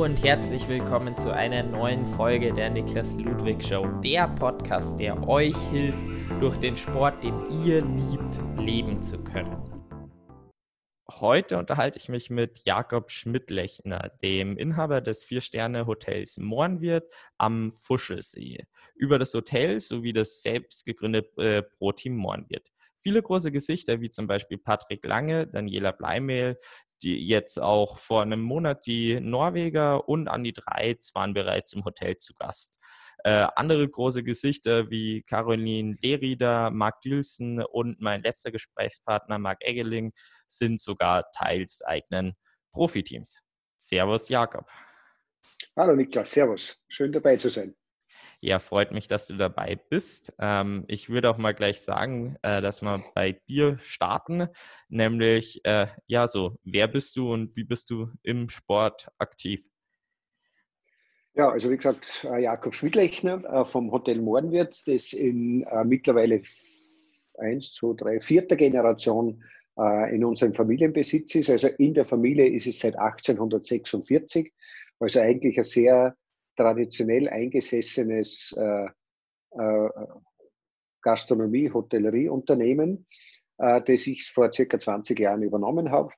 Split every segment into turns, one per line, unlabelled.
Und herzlich willkommen zu einer neuen Folge der Niklas Ludwig Show, der Podcast, der euch hilft, durch den Sport, den ihr liebt, leben zu können. Heute unterhalte ich mich mit Jakob Schmidtlechner, dem Inhaber des Vier-Sterne-Hotels Mohrenwirt am Fuschelsee, über das Hotel sowie das selbst gegründete äh, Pro-Team Mohrenwirt. Viele große Gesichter, wie zum Beispiel Patrick Lange, Daniela Bleimehl, die jetzt auch vor einem Monat die Norweger und an die Dreiz waren bereits im Hotel zu Gast. Äh, andere große Gesichter wie Caroline Lehrieder, Marc Dülsen und mein letzter Gesprächspartner Marc Eggeling sind sogar Teil des eigenen Profiteams. Servus, Jakob.
Hallo Niklas, Servus. Schön dabei zu sein.
Ja, freut mich, dass du dabei bist. Ähm, ich würde auch mal gleich sagen, äh, dass wir bei dir starten, nämlich, äh, ja, so, wer bist du und wie bist du im Sport aktiv?
Ja, also wie gesagt, äh, Jakob Schmidlechner äh, vom Hotel Mohrenwirt, das in äh, mittlerweile eins, zwei, drei, vierter Generation äh, in unserem Familienbesitz ist. Also in der Familie ist es seit 1846, also eigentlich ein sehr traditionell eingesessenes äh, äh, Gastronomie-, Hotellerieunternehmen, äh, das ich vor circa 20 Jahren übernommen habe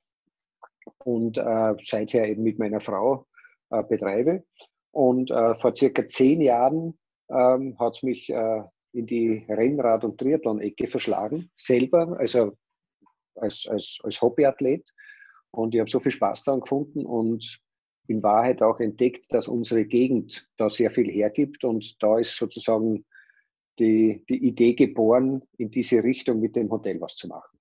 und äh, seither eben mit meiner Frau äh, betreibe. Und äh, vor circa zehn Jahren ähm, hat es mich äh, in die Rennrad- und Triathlon-Ecke verschlagen, selber, also als, als, als Hobbyathlet. Und ich habe so viel Spaß daran gefunden und in Wahrheit auch entdeckt, dass unsere Gegend da sehr viel hergibt und da ist sozusagen die, die Idee geboren, in diese Richtung mit dem Hotel was zu machen.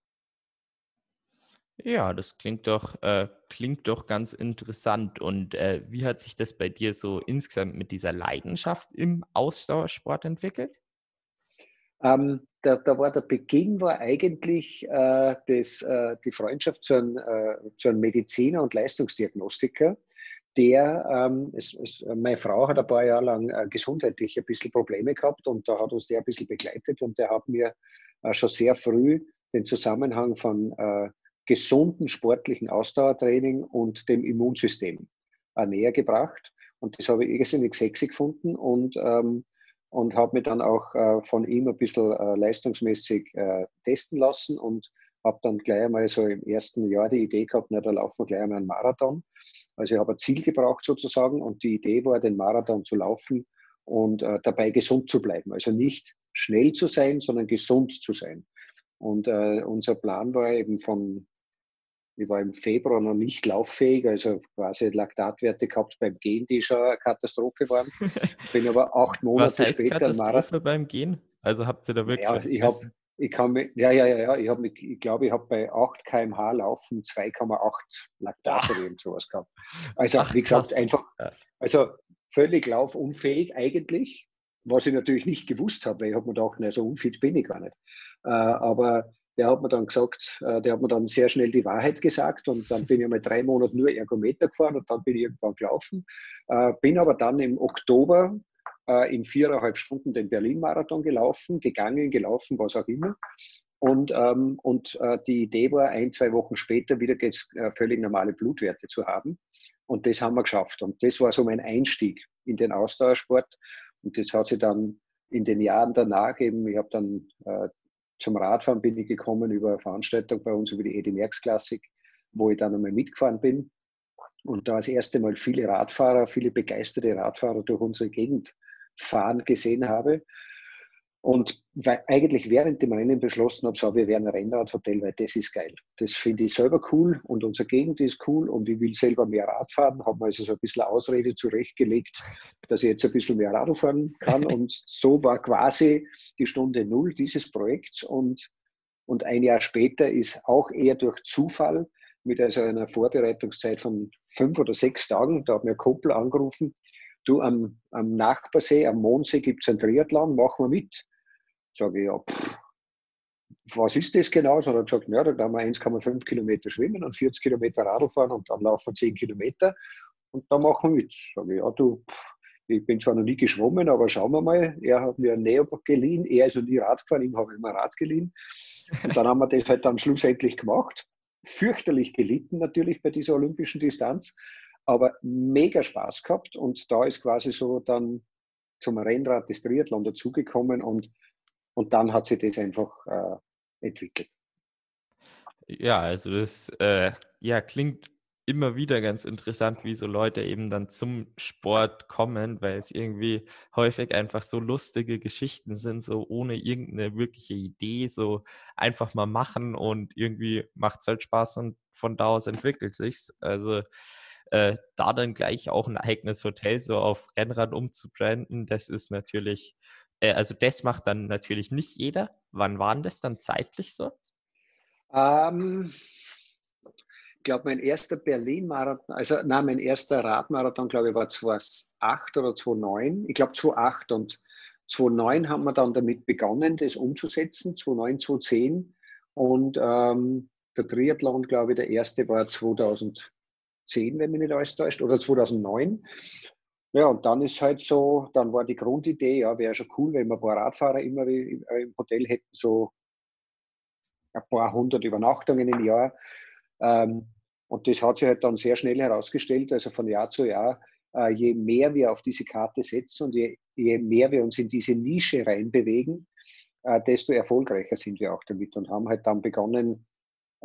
Ja, das klingt doch, äh, klingt doch ganz interessant. Und äh, wie hat sich das bei dir so insgesamt mit dieser Leidenschaft im Ausdauersport entwickelt?
Ähm, da, da, war der Beginn war eigentlich äh, das, äh, die Freundschaft zu einem, äh, zu einem Mediziner und Leistungsdiagnostiker, der, ähm, es, es, meine Frau hat ein paar Jahre lang äh, gesundheitlich ein bisschen Probleme gehabt und da hat uns der ein bisschen begleitet und der hat mir äh, schon sehr früh den Zusammenhang von äh, gesunden sportlichen Ausdauertraining und dem Immunsystem äh, näher gebracht. Und das habe ich irrsinnig sexy gefunden und, ähm, und habe mich dann auch äh, von ihm ein bisschen äh, leistungsmäßig testen lassen und habe dann gleich einmal so im ersten Jahr die Idee gehabt, na, da laufen wir gleich einmal einen Marathon. Also ich habe ein Ziel gebraucht sozusagen und die Idee war, den Marathon zu laufen und äh, dabei gesund zu bleiben. Also nicht schnell zu sein, sondern gesund zu sein. Und äh, unser Plan war eben von, ich war im Februar noch nicht lauffähig, also quasi Laktatwerte gehabt beim Gehen, die schon eine Katastrophe waren. Bin aber acht Monate
Was heißt
später
Katastrophe Marathon. beim Gehen? Also habt ihr da wirklich.
Ja, ich habe ich kann mich, ja, ja, ja, ja, ich, hab, ich glaube, ich habe bei 8 km/h Laufen 2,8 Laktate oder sowas gehabt. Also, Ach, wie gesagt, krass. einfach, also völlig laufunfähig eigentlich, was ich natürlich nicht gewusst habe, weil ich habe mir gedacht, na, so unfit bin ich gar nicht. Äh, aber der hat mir dann gesagt, äh, der hat mir dann sehr schnell die Wahrheit gesagt und dann bin ich mal drei Monate nur Ergometer gefahren und dann bin ich irgendwann gelaufen. Äh, bin aber dann im Oktober äh, in viereinhalb Stunden den Berlin-Marathon gelaufen, gegangen, gelaufen, was auch immer. Und, ähm, und äh, die Idee war, ein, zwei Wochen später wieder äh, völlig normale Blutwerte zu haben. Und das haben wir geschafft. Und das war so mein Einstieg in den Ausdauersport. Und das hat sich dann in den Jahren danach eben, ich habe dann äh, zum Radfahren bin ich gekommen über eine Veranstaltung bei uns, über die Edi Merckx Klassik, wo ich dann einmal mitgefahren bin. Und da das erste Mal viele Radfahrer, viele begeisterte Radfahrer durch unsere Gegend fahren gesehen habe. Und eigentlich während dem Rennen beschlossen habe, so, wir werden ein Rennradhotel, weil das ist geil. Das finde ich selber cool und unsere Gegend ist cool und ich will selber mehr Rad fahren. Habe mir also so ein bisschen Ausrede zurechtgelegt, dass ich jetzt ein bisschen mehr Rad fahren kann. Und so war quasi die Stunde Null dieses Projekts. Und, und ein Jahr später ist auch eher durch Zufall mit also einer Vorbereitungszeit von fünf oder sechs Tagen, da hat mir Kumpel angerufen, du, am, am Nachbarsee, am Mondsee gibt es ein Triathlon, machen wir mit. Sage ich, ja, pff, was ist das genau? So hat er gesagt, ja, da kann man 1,5 Kilometer schwimmen und 40 Kilometer Radl fahren und dann laufen wir 10 Kilometer und da machen wir mit. Sage ich, ja, du, pff, ich bin zwar noch nie geschwommen, aber schauen wir mal. Er hat mir ein Neo geliehen, er ist noch nie Rad gefahren, ihm habe ich immer Rad geliehen. Und dann haben wir das halt dann schlussendlich gemacht. Fürchterlich gelitten natürlich bei dieser olympischen Distanz. Aber mega Spaß gehabt und da ist quasi so dann zum Rennrad des Triathlon dazugekommen und, und dann hat sich das einfach äh, entwickelt.
Ja, also das äh, ja, klingt immer wieder ganz interessant, wie so Leute eben dann zum Sport kommen, weil es irgendwie häufig einfach so lustige Geschichten sind, so ohne irgendeine wirkliche Idee, so einfach mal machen und irgendwie macht es halt Spaß und von da aus entwickelt sich's. Also äh, da dann gleich auch ein eigenes Hotel so auf Rennrad umzubranden, das ist natürlich, äh, also das macht dann natürlich nicht jeder. Wann waren das dann zeitlich so?
Ähm, ich glaube, mein erster Berlin-Marathon, also nein, mein erster Radmarathon, glaube ich, war 2008 oder 2009. Ich glaube 2008 und 2009 haben wir dann damit begonnen, das umzusetzen, 2009, 2010. Und ähm, der Triathlon, glaube ich, der erste war 2010, wenn mich nicht alles täuscht, oder 2009. Ja, und dann ist halt so, dann war die Grundidee, ja, wäre schon cool, wenn wir ein paar Radfahrer immer im Hotel hätten, so ein paar hundert Übernachtungen im Jahr. Ähm, und das hat sich halt dann sehr schnell herausgestellt, also von Jahr zu Jahr, äh, je mehr wir auf diese Karte setzen und je, je mehr wir uns in diese Nische reinbewegen, äh, desto erfolgreicher sind wir auch damit und haben halt dann begonnen,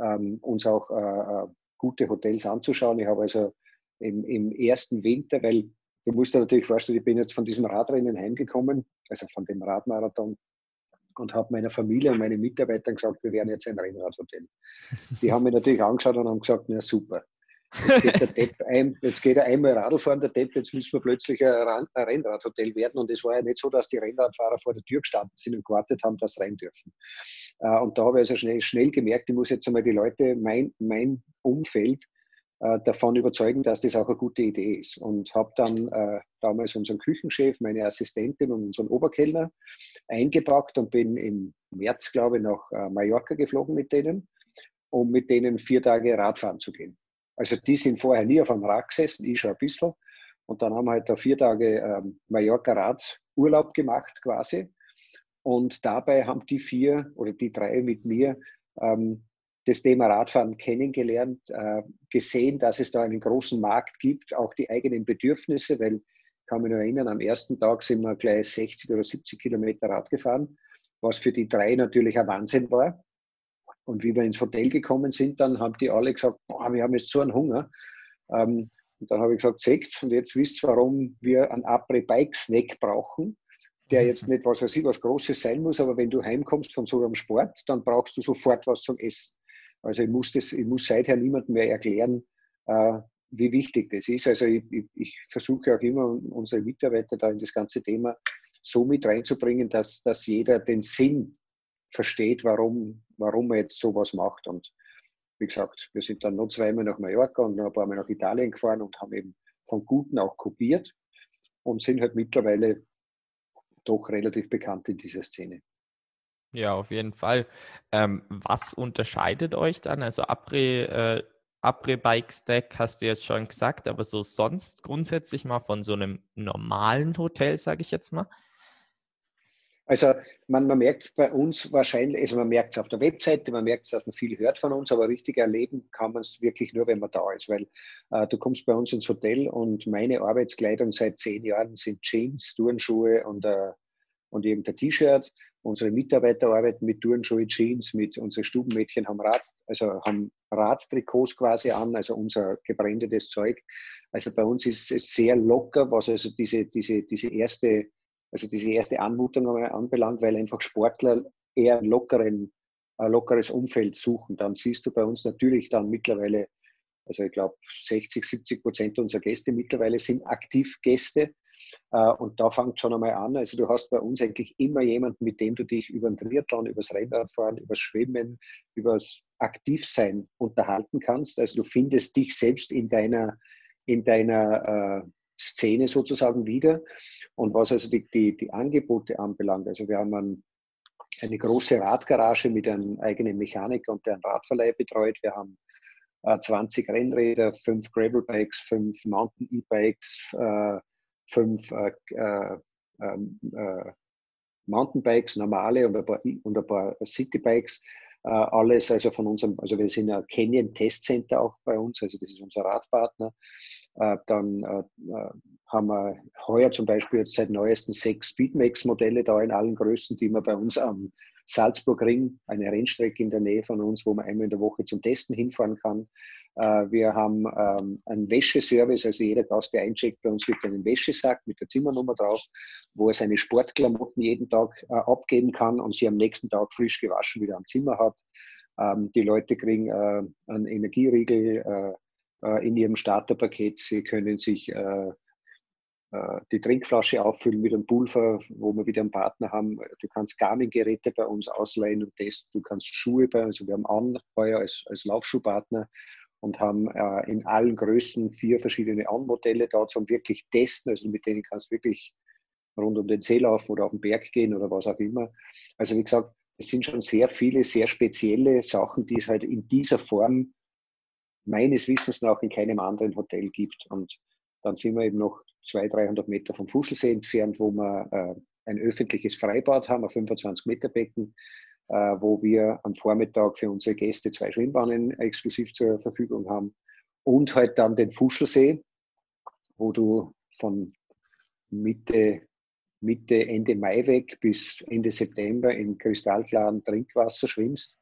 ähm, uns auch äh, gute Hotels anzuschauen. Ich habe also im, im ersten Winter, weil du musst dir natürlich vorstellen, ich bin jetzt von diesem Radrennen heimgekommen, also von dem Radmarathon und habe meiner Familie und meinen Mitarbeitern gesagt, wir werden jetzt ein Rennradhotel. Die haben mich natürlich angeschaut und haben gesagt, na super. Jetzt geht, Depp ein, jetzt geht er einmal Radl fahren, der Depp, jetzt müssen wir plötzlich ein, Rennradhotel werden. Und es war ja nicht so, dass die Rennradfahrer vor der Tür gestanden sind und gewartet haben, dass sie rein dürfen. Äh, und da habe ich also schnell, schnell gemerkt, ich muss jetzt einmal die Leute, mein, mein Umfeld, äh, davon überzeugen, dass das auch eine gute Idee ist. Und habe dann äh, damals unseren Küchenchef, meine Assistentin und unseren Oberkellner eingepackt und bin im März, glaube ich, nach äh, Mallorca geflogen mit denen, um mit denen vier Tage Radfahren zu gehen. Also die sind vorher nie auf einem Rad gesessen, ich schon ein bisschen. Und dann haben wir halt da vier Tage ähm, Mallorca Radurlaub gemacht quasi. Und dabei haben die vier oder die drei mit mir ähm, das Thema Radfahren kennengelernt, äh, gesehen, dass es da einen großen Markt gibt, auch die eigenen Bedürfnisse, weil ich kann mich nur erinnern, am ersten Tag sind wir gleich 60 oder 70 Kilometer Rad gefahren, was für die drei natürlich ein Wahnsinn war. Und wie wir ins Hotel gekommen sind, dann haben die alle gesagt, boah, wir haben jetzt so einen Hunger. Ähm, und dann habe ich gesagt, seht's, und jetzt wisst ihr, warum wir einen Après-Bike-Snack brauchen, der jetzt nicht, was weiß ich, was Großes sein muss, aber wenn du heimkommst von so einem Sport, dann brauchst du sofort was zum Essen. Also ich muss, das, ich muss seither niemandem mehr erklären, äh, wie wichtig das ist. Also ich, ich, ich, versuche auch immer, unsere Mitarbeiter da in das ganze Thema so mit reinzubringen, dass, dass jeder den Sinn versteht, warum, warum man jetzt sowas macht. Und wie gesagt, wir sind dann noch zweimal nach Mallorca und noch ein paar Mal nach Italien gefahren und haben eben von Guten auch kopiert und sind halt mittlerweile doch relativ bekannt in dieser Szene.
Ja, auf jeden Fall. Ähm, was unterscheidet euch dann? Also Après, äh, Après Bike Stack hast du jetzt schon gesagt, aber so sonst grundsätzlich mal von so einem normalen Hotel, sage ich jetzt mal?
Also man, man merkt es bei uns wahrscheinlich, also man merkt es auf der Webseite, man merkt es, dass man viel hört von uns, aber richtig erleben kann man es wirklich nur, wenn man da ist, weil äh, du kommst bei uns ins Hotel und meine Arbeitskleidung seit zehn Jahren sind Jeans, Turnschuhe und, äh, und irgendein T-Shirt Unsere Mitarbeiter arbeiten mit Turnschuhe, Jeans, mit unsere Stubenmädchen haben Rad, also haben Radtrikots quasi an, also unser gebrändetes Zeug. Also bei uns ist es sehr locker, was also diese, diese, diese erste, also diese erste Anmutung anbelangt, weil einfach Sportler eher lockeren, ein lockeres Umfeld suchen. Dann siehst du bei uns natürlich dann mittlerweile also ich glaube, 60, 70 Prozent unserer Gäste mittlerweile sind Aktivgäste. Äh, und da fängt schon einmal an. Also du hast bei uns eigentlich immer jemanden, mit dem du dich über den Triathlon, über das Rennradfahren, über das Schwimmen, über das Aktivsein unterhalten kannst. Also du findest dich selbst in deiner, in deiner äh, Szene sozusagen wieder. Und was also die, die, die Angebote anbelangt, also wir haben ein, eine große Radgarage mit einem eigenen Mechaniker und der einen Radverleih betreut. Wir haben 20 äh, Rennräder, fünf Gravelbikes, fünf Mountain E-Bikes, äh, fünf äh, ähm, Mountainbikes, normale und ein paar, und ein paar Citybikes. alles also von unserem, also wir sind ja Canyon Test Center auch bei uns, also das ist unser Radpartner. Äh, dann äh, äh, haben wir heuer zum Beispiel jetzt seit neuesten sechs Speedmax-Modelle da in allen Größen, die wir bei uns am Salzburgring, eine Rennstrecke in der Nähe von uns, wo man einmal in der Woche zum Testen hinfahren kann. Wir haben ähm, einen Wäscheservice, also jeder Gast, der eincheckt bei uns, kriegt einen Wäschesack mit der Zimmernummer drauf, wo er seine Sportklamotten jeden Tag abgeben kann und sie am nächsten Tag frisch gewaschen wieder am Zimmer hat. Ähm, die Leute kriegen einen Energieriegel, in ihrem Starterpaket. Sie können sich äh, äh, die Trinkflasche auffüllen mit einem Pulver, wo wir wieder einen Partner haben. Du kannst Garmin-Geräte bei uns ausleihen und testen. Du kannst Schuhe bei uns. Wir haben Anheuer als, als Laufschuhpartner und haben äh, in allen Größen vier verschiedene Anmodelle da zum wirklich testen. Also mit denen kannst du wirklich rund um den See laufen oder auf den Berg gehen oder was auch immer. Also wie gesagt, es sind schon sehr viele, sehr spezielle Sachen, die es halt in dieser Form meines Wissens nach in keinem anderen Hotel gibt. Und dann sind wir eben noch 200, 300 Meter vom Fuschelsee entfernt, wo wir äh, ein öffentliches Freibad haben, ein 25 Meter Becken, äh, wo wir am Vormittag für unsere Gäste zwei Schwimmbahnen exklusiv zur Verfügung haben. Und halt dann den Fuschelsee, wo du von Mitte, Mitte, Ende Mai weg bis Ende September in kristallklaren Trinkwasser schwimmst.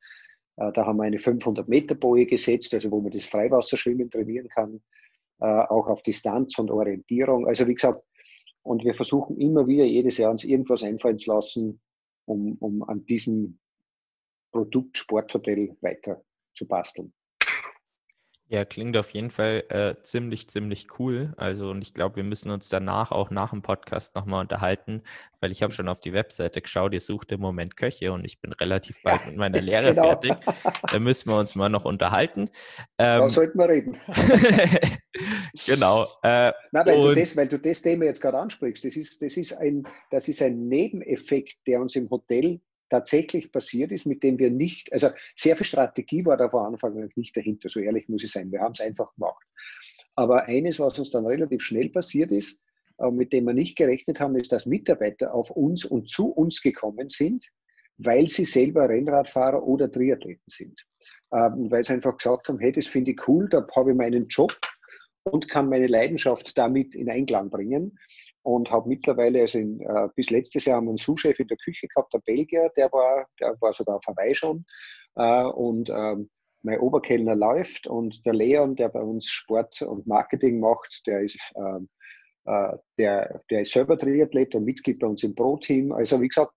Äh, da haben wir eine 500-Meter-Boje gesetzt, also wo man das Freiwasserschwimmen trainieren kann, äh, auch auf Distanz und Orientierung. Also wie gesagt, und wir versuchen immer wieder jedes Jahr uns irgendwas einfallen zu lassen, um, um an diesem Produkt Sporthotel weiter zu basteln.
Ja, klingt auf jeden Fall äh, ziemlich, ziemlich cool. Also, und ich glaube, wir müssen uns danach auch nach dem Podcast nochmal unterhalten, weil ich habe schon auf die Webseite geschaut, ihr sucht im Moment Köche und ich bin relativ bald ja, mit meiner Lehre genau. fertig. Da müssen wir uns mal noch unterhalten.
Ähm, da sollten wir reden.
genau.
Äh, Nein, weil, du das, weil du das Thema jetzt gerade ansprichst, das ist, das, ist ein, das ist ein Nebeneffekt, der uns im Hotel tatsächlich passiert ist, mit dem wir nicht, also sehr viel Strategie war da von Anfang an nicht dahinter, so ehrlich muss ich sein. Wir haben es einfach gemacht. Aber eines, was uns dann relativ schnell passiert ist, äh, mit dem wir nicht gerechnet haben, ist, dass Mitarbeiter auf uns und zu uns gekommen sind, weil sie selber Rennradfahrer oder Triathleten sind. Ähm, weil sie einfach gesagt haben, hey, das finde ich cool, da habe ich meinen Job und kann meine Leidenschaft damit in Einklang bringen und habe mittlerweile, also in, äh, bis letztes Jahr haben wir einen Sous-Chef in der Küche gehabt, der Belgier, der war, der war sogar vorbei schon. Äh, und ähm, mein Oberkellner läuft und der Leon, der bei uns Sport und Marketing macht, der ist, ähm, äh, der, der ist selber Triathlet und Mitglied bei uns im Pro-Team. Also wie gesagt,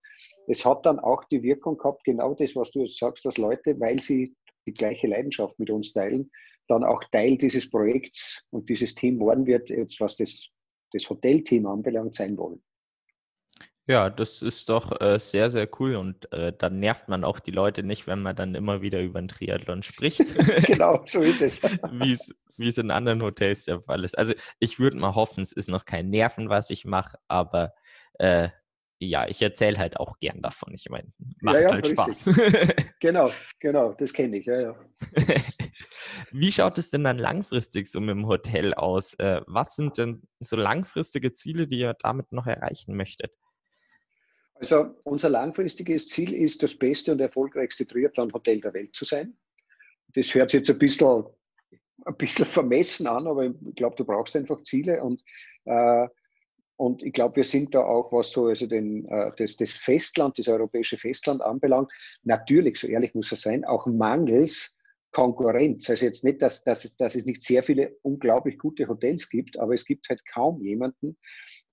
es hat dann auch die Wirkung gehabt, genau das, was du jetzt sagst, dass Leute, weil sie die gleiche Leidenschaft mit uns teilen, dann auch Teil dieses Projekts und dieses Team worden wird, jetzt was das das Hotelteam anbelangt, sein wollen.
Ja, das ist doch äh, sehr, sehr cool und äh, dann nervt man auch die Leute nicht, wenn man dann immer wieder über den Triathlon spricht.
genau, so ist es.
Wie es in anderen Hotels der Fall ist. Also ich würde mal hoffen, es ist noch kein Nerven, was ich mache, aber äh, ja, ich erzähle halt auch gern davon. Ich meine, macht ja, ja, halt richtig. Spaß.
genau, genau, das kenne ich, ja, ja.
Wie schaut es denn dann langfristig so mit dem Hotel aus? Äh, was sind denn so langfristige Ziele, die ihr damit noch erreichen möchtet?
Also unser langfristiges Ziel ist, das beste und erfolgreichste Triathlon-Hotel der Welt zu sein. Das hört sich jetzt ein bisschen, ein bisschen vermessen an, aber ich glaube, du brauchst einfach Ziele und äh, und ich glaube, wir sind da auch, was so also den, äh, das, das Festland, das europäische Festland anbelangt, natürlich, so ehrlich muss es sein, auch mangels Konkurrenz. Also jetzt nicht, dass, dass, es, dass es nicht sehr viele unglaublich gute Hotels gibt, aber es gibt halt kaum jemanden,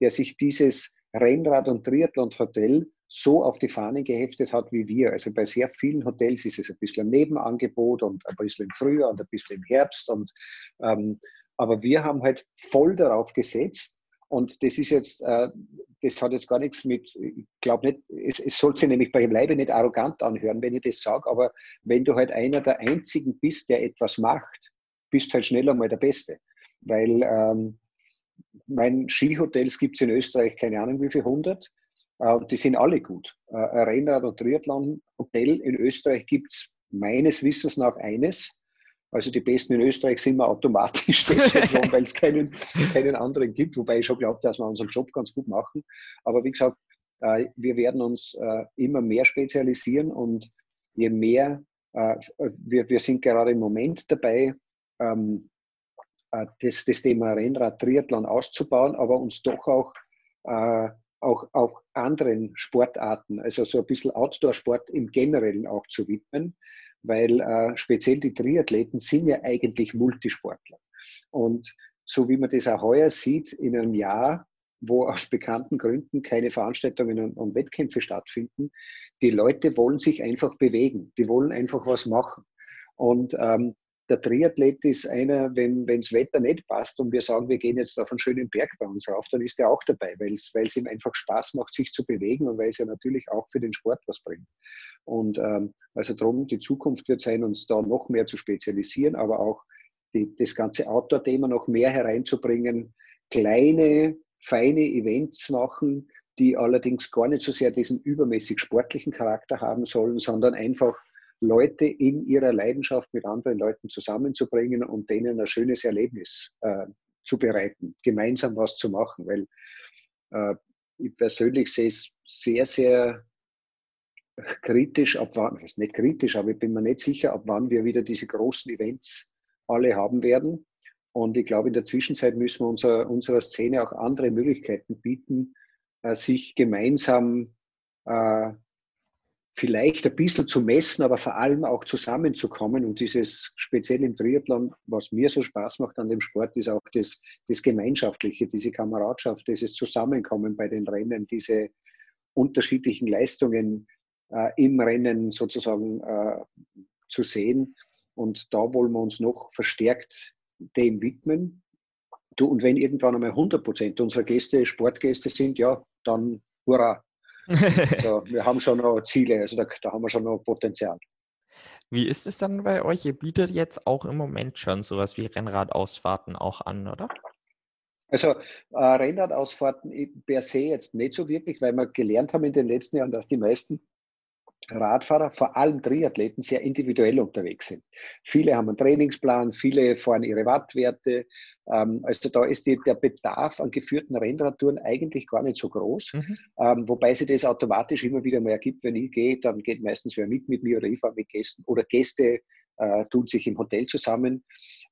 der sich dieses Rennrad- und Triathlon-Hotel so auf die Fahnen geheftet hat wie wir. Also bei sehr vielen Hotels ist es ein bisschen ein Nebenangebot und ein bisschen im Frühjahr und ein bisschen im Herbst. Und, ähm, aber wir haben halt voll darauf gesetzt, und das ist jetzt, äh, das hat jetzt gar nichts mit, ich glaube nicht, es, es soll sich nämlich bei Leibe nicht arrogant anhören, wenn ich das sage, aber wenn du halt einer der einzigen bist, der etwas macht, bist halt schneller mal der Beste. Weil ähm, mein Skihotels gibt es in Österreich keine Ahnung wie viele hundert. Äh, die sind alle gut. Äh, ein Rennrad- und Triathlon-Hotel in Österreich gibt es meines Wissens nach eines. Also die Besten in Österreich sind wir automatisch weil es keinen, keinen anderen gibt, wobei ich schon glaube, dass wir unseren Job ganz gut machen. Aber wie gesagt, äh, wir werden uns äh, immer mehr spezialisieren und je mehr, äh, wir, wir sind gerade im Moment dabei, ähm, äh, das, das Thema Rennrad, Triathlon auszubauen, aber uns doch auch, auch, auch anderen Sportarten, also so ein bisschen Outdoor-Sport im Generellen auch zu widmen, weil äh, speziell die Triathleten sind ja eigentlich Multisportler. Und so wie man das auch heuer sieht, in einem Jahr, wo aus bekannten Gründen keine Veranstaltungen und, Wettkämpfe stattfinden, die Leute wollen sich einfach bewegen, die wollen einfach was machen. Und ähm, der Triathlet ist einer, wenn das Wetter nicht passt und wir sagen, wir gehen jetzt auf einen schönen Berg bei uns rauf, dann ist er auch dabei, weil es ihm einfach Spaß macht, sich zu bewegen und weil es ja natürlich auch für den Sport was bringt. Und ähm, also darum, die Zukunft wird sein, uns da noch mehr zu spezialisieren, aber auch die, das ganze Outdoor-Thema noch mehr hereinzubringen, kleine, feine Events machen, die allerdings gar nicht so sehr diesen übermäßig sportlichen Charakter haben sollen, sondern einfach Leute in ihrer Leidenschaft mit anderen Leuten zusammenzubringen und denen ein schönes Erlebnis äh, zu bereiten, gemeinsam was zu machen. Weil äh, ich persönlich sehe es sehr, sehr kritisch, ab wann, ist nicht kritisch, aber ich bin mir nicht sicher, ab wann wir wieder diese großen Events alle haben werden. Und ich glaube, in der Zwischenzeit müssen wir unserer, unserer Szene auch andere Möglichkeiten bieten, äh, sich gemeinsam äh, vielleicht ein bisschen zu messen, aber vor allem auch zusammenzukommen. Und dieses speziell im Triathlon, was mir so Spaß macht an dem Sport, ist auch das, das Gemeinschaftliche, diese Kameradschaft, dieses Zusammenkommen bei den Rennen, diese unterschiedlichen Leistungen äh, im Rennen sozusagen äh, zu sehen. Und da wollen wir uns noch verstärkt dem widmen. Du, und wenn irgendwann einmal 100 Prozent unserer Gäste Sportgäste sind, ja, dann hurra. Also, wir haben schon noch Ziele, also da, da haben wir schon noch Potenzial.
Wie ist es dann bei euch? Ihr bietet jetzt auch im Moment schon sowas wie Rennradausfahrten auch an, oder?
Also äh, Rennradausfahrten per se jetzt nicht so wirklich, weil wir gelernt haben in den letzten Jahren, dass die meisten Radfahrer, vor allem Triathleten, sehr individuell unterwegs sind. Viele haben einen Trainingsplan, viele fahren ihre Wattwerte. Ähm, also da ist die, der Bedarf an geführten Rennradtouren eigentlich gar nicht so groß, mhm. ähm, wobei sich das automatisch immer wieder mal ergibt, wenn ich gehe, dann geht meistens wer mit mit mir oder ich fahre mit Gästen oder Gäste äh, tun sich im Hotel zusammen.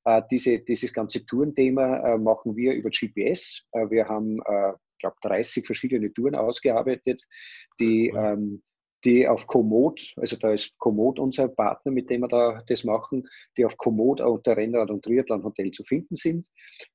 Äh, diese, dieses ganze Tourenthema äh, machen wir über GPS. Äh, wir haben, ich glaube, 30 verschiedene Touren ausgearbeitet, die ähm, die auf Komoot, also da ist Komoot unser Partner, mit dem wir da das machen, die auf Komoot unter Rennrad- und Triathlon-Hotel zu finden sind,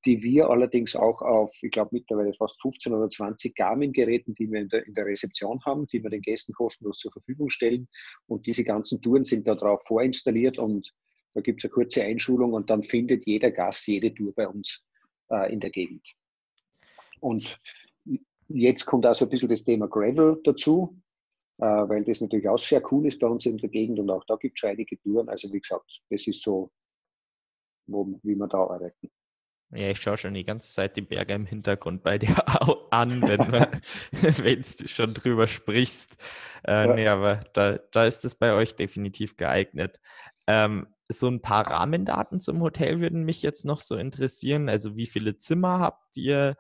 die wir allerdings auch auf, ich glaube mittlerweile fast 15 oder 20 Garmin-Geräten, die wir in der, in der Rezeption haben, die wir den Gästen kostenlos zur Verfügung stellen. Und diese ganzen Touren sind da drauf vorinstalliert und da gibt es eine kurze Einschulung und dann findet jeder Gast jede Tour bei uns äh, in der Gegend. Und jetzt kommt auch so ein bisschen das Thema Gravel dazu. Äh, weil das natürlich auch sehr cool ist bei uns in der Gegend und auch da gibt es schon einige Touren. Also wie gesagt, das ist so, wo, wie wir da arbeiten.
Ja, ich schaue schon die ganze Zeit die Berge im Hintergrund bei dir an, wenn du schon drüber sprichst. Äh, ja. Nee, aber da, da ist es bei euch definitiv geeignet. Ähm, so ein paar Rahmendaten zum Hotel würden mich jetzt noch so interessieren. Also wie viele Zimmer habt ihr?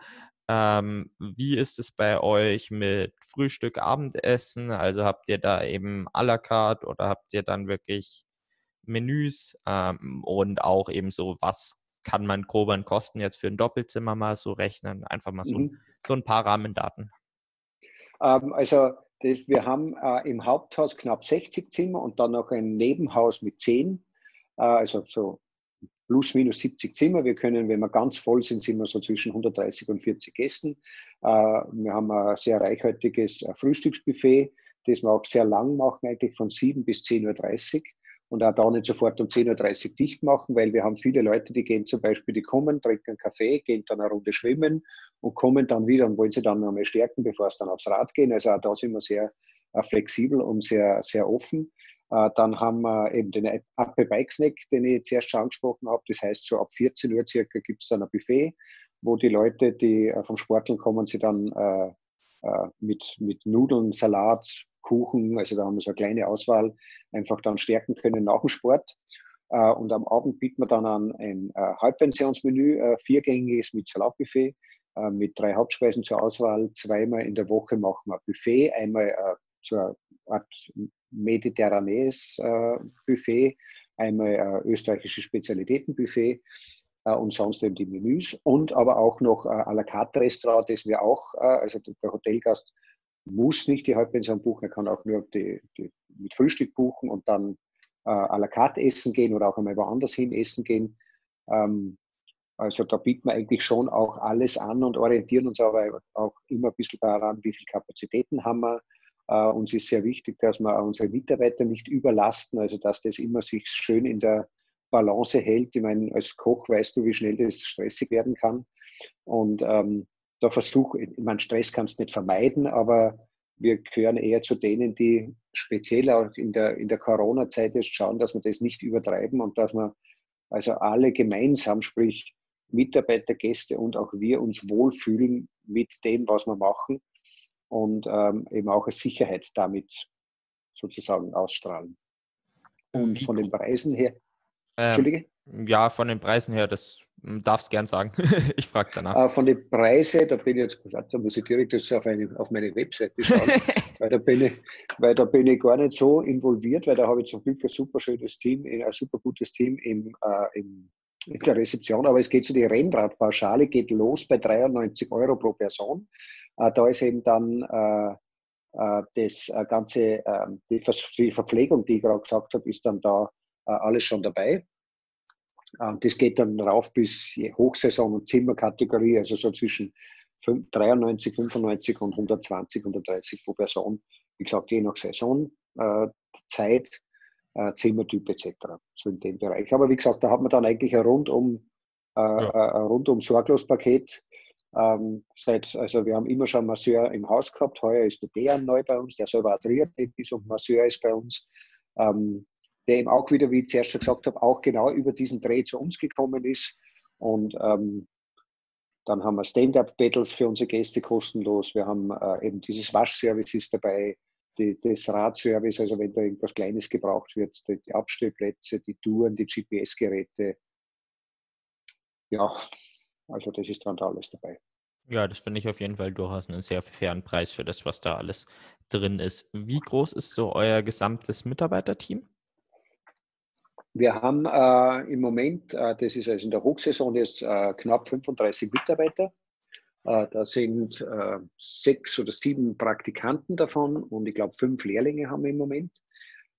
Ähm, wie ist es bei euch mit Frühstück, Abendessen? Also habt ihr da eben à la carte oder habt ihr dann wirklich Menüs ähm, und auch eben so, was kann man grob an Kosten jetzt für ein Doppelzimmer mal so rechnen? Einfach mal so, mhm. so ein paar Rahmendaten.
Ähm, also das, wir haben äh, im Haupthaus knapp 60 Zimmer und dann noch ein Nebenhaus mit 10, äh, also so plus minus 70 Zimmer. Wir können, wenn wir ganz voll sind, sind wir so zwischen 130 und 40 Gästen. Äh, wir haben ein sehr reichhaltiges äh, Frühstücksbuffet, das wir auch sehr lang machen, eigentlich von 7 bis 10.30 Uhr und auch da nicht sofort um 10.30 Uhr dicht machen, weil wir haben viele Leute, die gehen zum Beispiel, die kommen, trinken einen Kaffee, gehen dann eine Runde schwimmen und kommen dann wieder und wollen sie dann noch mal stärken, bevor sie dann aufs Rad gehen. Also auch da sind wir sehr äh, flexibel und sehr, sehr offen. Äh, dann haben wir eben den Apple Bike Snack, den ich zuerst schon angesprochen habe. Das heißt, so ab 14 Uhr circa gibt es dann ein Buffet, wo die Leute, die äh, vom Sporteln kommen, sie dann mit, mit Nudeln, Salat, Kuchen, also da haben wir so eine kleine Auswahl, einfach dann stärken können nach dem Sport. Und am Abend bieten wir dann an ein Halbpensionsmenü, viergängiges mit Salatbuffet, mit drei Hauptspeisen zur Auswahl. Zweimal in der Woche machen wir ein Buffet, einmal so eine Art mediterranes äh, Buffet, einmal ein österreichisches Spezialitätenbuffet. äh, und sonst eben die Menüs und aber auch noch äh, à la carte Restaurant, das wir auch, äh, also der Hotelgast muss nicht die Halbpension buchen, er kann auch nur die, die mit Frühstück buchen und dann äh, à la carte essen gehen oder auch einmal woanders hin essen gehen. Ähm, also da bieten wir eigentlich schon auch alles an und orientieren uns aber auch immer ein bisschen daran, wie viele Kapazitäten haben wir. Uh, uns ist sehr wichtig, dass wir unsere Mitarbeiter nicht überlasten, also dass das immer sich schön in der Balance hält. Ich meine, als Koch weißt du, wie schnell das stressig werden kann. Und ähm, da versuche ich, meine, Stress kannst du nicht vermeiden, aber wir gehören eher zu denen, die speziell auch in der, in der Corona-Zeit jetzt schauen, dass wir das nicht übertreiben und dass wir also alle gemeinsam, sprich Mitarbeiter, Gäste und auch wir uns wohlfühlen mit dem, was wir machen und ähm, eben auch eine Sicherheit damit sozusagen ausstrahlen. Und von den Preisen her,
ähm, Entschuldige? Ja, von den Preisen her, das hm, darfst gern sagen. ich frage danach.
Äh, von den Preisen, da bin ich jetzt, da muss ich direkt das auf, eine, auf meine Webseite schauen, weil, da bin ich, weil da bin ich gar nicht so involviert, weil da habe ich zum Glück ein super schönes Team, ein super gutes Team im, äh, im, in der Rezeption. Aber es geht so, die Rennradpauschale geht los bei 93 Euro pro Person. Äh, da ist eben dann äh, äh das äh, ganze, ähm, die, die Verpflegung, die ich gerade gesagt habe, ist dann da äh, alles schon dabei. Ähm, das geht dann rauf bis Hochsaison und Zimmerkategorie, also so zwischen 93, 95 und 120, 130 pro Person. Wie gesagt, je nach Saison, äh, Zeit, äh, Zimmertyp etc. So in dem Bereich. Aber wie gesagt, da hat man dann eigentlich ein rundum, ja. ein rundum Sorglospaket. Ähm, seit, also wir haben immer schon Masseur im Haus gehabt. Heuer ist der Dejan neu bei uns, der selber Triathlet ist und Masseur ist bei uns. Der eben auch wieder, wie ich zuerst schon gesagt habe, auch genau über diesen Dreh zu uns gekommen ist. Und ähm, dann haben wir Stand-up-Battles für unsere Gäste kostenlos. Wir haben äh, eben dieses Waschservice ist dabei, die, das Radservice, also wenn da irgendwas Kleines gebraucht wird, die, die Abstellplätze, die Touren, die GPS-Geräte. Ja, also das ist dann da alles dabei.
Ja, das finde ich auf jeden Fall durchaus einen sehr fairen Preis für das, was da alles drin ist. Wie groß ist so euer gesamtes Mitarbeiterteam?
Wir haben äh, im Moment, äh, das ist also in der Hochsaison jetzt äh, knapp 35 Mitarbeiter. Äh, da sind äh, sechs oder sieben Praktikanten davon und ich glaube fünf Lehrlinge haben wir im Moment.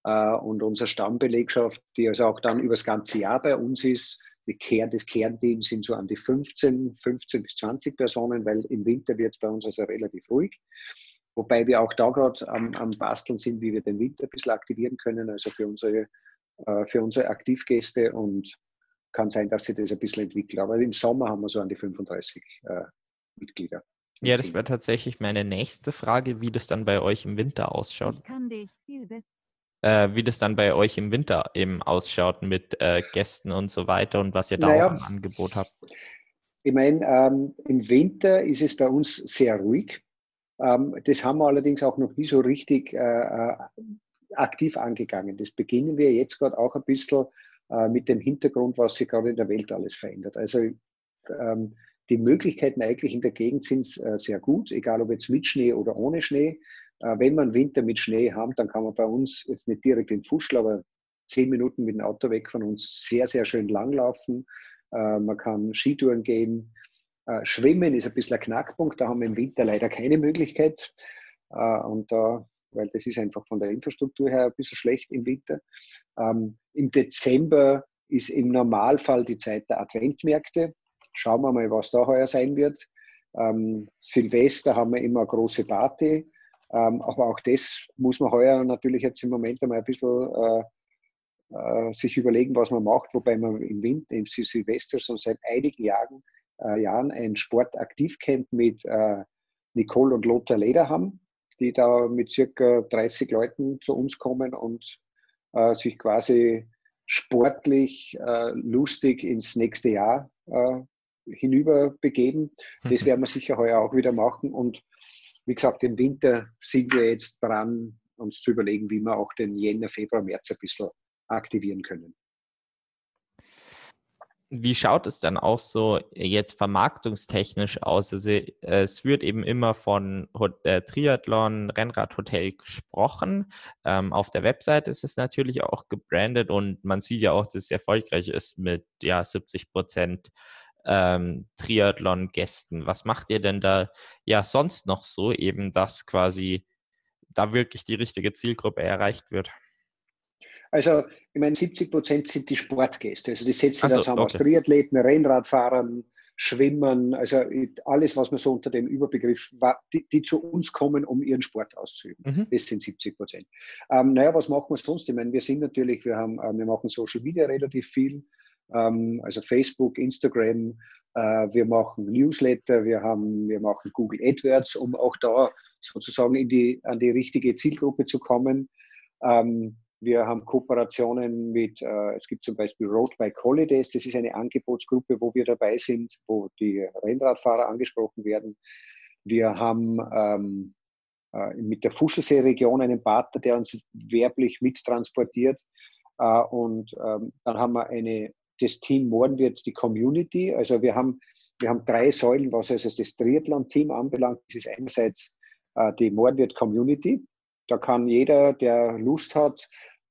Äh, und unsere Stammbelegschaft, die also auch dann über das ganze Jahr bei uns ist, die Kern, das Kernteam sind so an die 15, 15 bis 20 Personen, weil im Winter wird es bei uns also relativ ruhig. Wobei wir auch da gerade am, am Basteln sind, wie wir den Winter ein bisschen aktivieren können. Also für unsere äh, für unsere Aktivgäste und kann sein, dass sich das ein bisschen entwickelt. Aber im Sommer haben wir so an die 35 äh, Mitglieder.
Ja, das wäre tatsächlich meine nächste Frage, wie das dann bei euch im Winter ausschaut. Äh, wie das dann bei euch im Winter eben ausschaut mit äh, Gästen und so weiter und was ihr da naja, auch im Angebot habt.
Ich meine, ähm, im Winter ist es bei uns sehr ruhig. Ähm, das haben wir allerdings auch noch nie so richtig äh, äh aktiv angegangen. Das beginnen wir jetzt gerade auch ein bisschen äh, mit dem Hintergrund, was sich gerade in der Welt alles verändert. Also ähm, die Möglichkeiten eigentlich in der Gegend sind äh, sehr gut, egal ob jetzt mit Schnee oder ohne Schnee. Äh, wenn man Winter mit Schnee haben, dann kann man bei uns jetzt nicht direkt in Fuschl, aber zehn Minuten mit dem Auto weg von uns sehr, sehr schön langlaufen. Äh, man kann Skitouren gehen. Äh, Schwimmen ist ein bisschen ein Knackpunkt, da haben wir im Winter leider keine Möglichkeit. Äh, und da weil das ist einfach von der Infrastruktur her ein bisschen schlecht im Winter. Ähm, Im Dezember ist im Normalfall die Zeit der Adventmärkte. Schauen wir mal, was da heuer sein wird. Ähm, Silvester haben wir immer eine große Party. Ähm, aber auch das muss man heuer natürlich jetzt im Moment einmal ein bisschen äh, äh, sich überlegen, was man macht, wobei man im Winter, im Silvester schon seit einigen Jahren, äh, Jahren ein Sportaktivcamp mit äh, Nicole und Lothar Leder haben die da mit circa 30 Leuten zu uns kommen und äh, sich quasi sportlich äh, lustig ins nächste Jahr äh, hinüber begeben. Das werden wir sicher heuer auch wieder machen. Und wie gesagt, im Winter sind wir jetzt dran, uns zu überlegen, wie wir auch den Jänner, Februar, März ein bisschen aktivieren können.
Wie schaut es dann auch so jetzt vermarktungstechnisch aus? Also es wird eben immer von äh, Triathlon, Rennradhotel gesprochen. Ähm, auf der Website ist es natürlich auch gebrandet und man sieht ja auch, dass es erfolgreich ist mit ja 70 Prozent ähm, Triathlon-Gästen. Was macht ihr denn da ja sonst noch so, eben dass quasi da wirklich die richtige Zielgruppe erreicht wird?
Also, ich meine, 70 Prozent sind die Sportgäste. Also, die setzen also, dann zusammen okay. aus Triathleten, Rennradfahrern, Schwimmern, also alles, was man so unter dem Überbegriff, die, die zu uns kommen, um ihren Sport auszuüben. Mhm. Das sind 70 Prozent. Ähm, naja, was machen wir sonst? Ich meine, wir sind natürlich, wir haben, äh, wir machen Social Media relativ viel, ähm, also Facebook, Instagram, äh, wir machen Newsletter, wir haben, wir machen Google AdWords, um auch da sozusagen in die, an die richtige Zielgruppe zu kommen. Ähm, wir haben Kooperationen mit, äh, es gibt zum Beispiel Road Bike Holidays, das ist eine Angebotsgruppe, wo wir dabei sind, wo die Rennradfahrer angesprochen werden. Wir haben ähm, äh, mit der Fuschelsee-Region einen Partner, der uns werblich mittransportiert. Äh, und ähm, dann haben wir eine, das Team Morgen wird die Community. Also wir haben, wir haben drei Säulen, was also das Triathlon-Team anbelangt. Das ist einerseits äh, die Morgen wird Community. Da kann jeder, der Lust hat,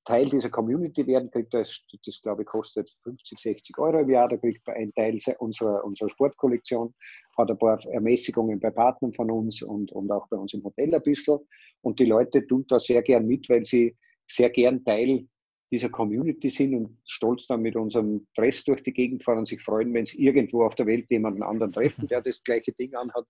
Teil dieser Community werden, kriegt das, das glaube ich, kostet 50, 60 Euro im Jahr. Da kriegt man einen Teil unserer, unserer Sportkollektion, hat ein paar Ermäßigungen bei Partnern von uns und, und auch bei uns im Hotel ein bisschen. Und die Leute tun da sehr gern mit, weil sie sehr gern Teil dieser Community sind und stolz dann mit unserem Dress durch die Gegend fahren und sich freuen, wenn sie irgendwo auf der Welt jemanden anderen treffen, der das gleiche Ding anhat.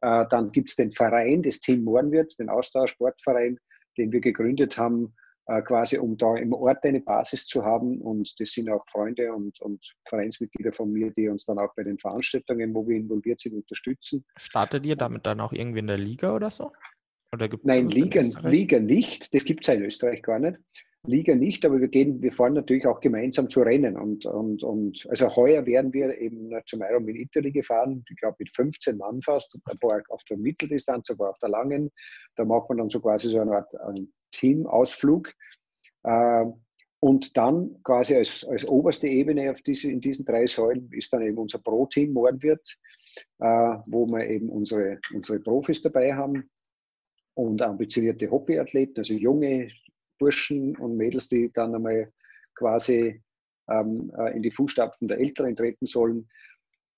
Äh, dann gibt es den Verein, das Team Mohrenwirt, den Austauschsportverein, den wir gegründet haben, äh, quasi um da im Ort eine Basis zu haben. Und das sind auch Freunde und, und Vereinsmitglieder von mir, die uns dann auch bei den Veranstaltungen, wo wir involviert sind, unterstützen.
Startet ihr damit dann auch irgendwie in der Liga oder so?
Oder Nein, Liga, Liga nicht. Das gibt es ja in Österreich gar nicht. Liga nicht, aber wir gehen, wir fahren natürlich auch gemeinsam zu Rennen. Und, und, und also heuer werden wir eben zum Ironman Italy gefahren, ich glaube mit 15 Mann fast, ein paar auf der Mitteldistanz, aber auf der langen. Da macht man dann so quasi so eine Art Teamausflug. Äh, und dann quasi als, als oberste Ebene auf diese, in diesen drei Säulen ist dann eben unser Pro-Team Mohrenwirt, äh, wo wir eben unsere, unsere Profis dabei haben und ambitionierte Hobbyathleten, also junge Burschen und Mädels, die dann einmal quasi ähm, äh, in die Fußstapfen der Älteren treten sollen.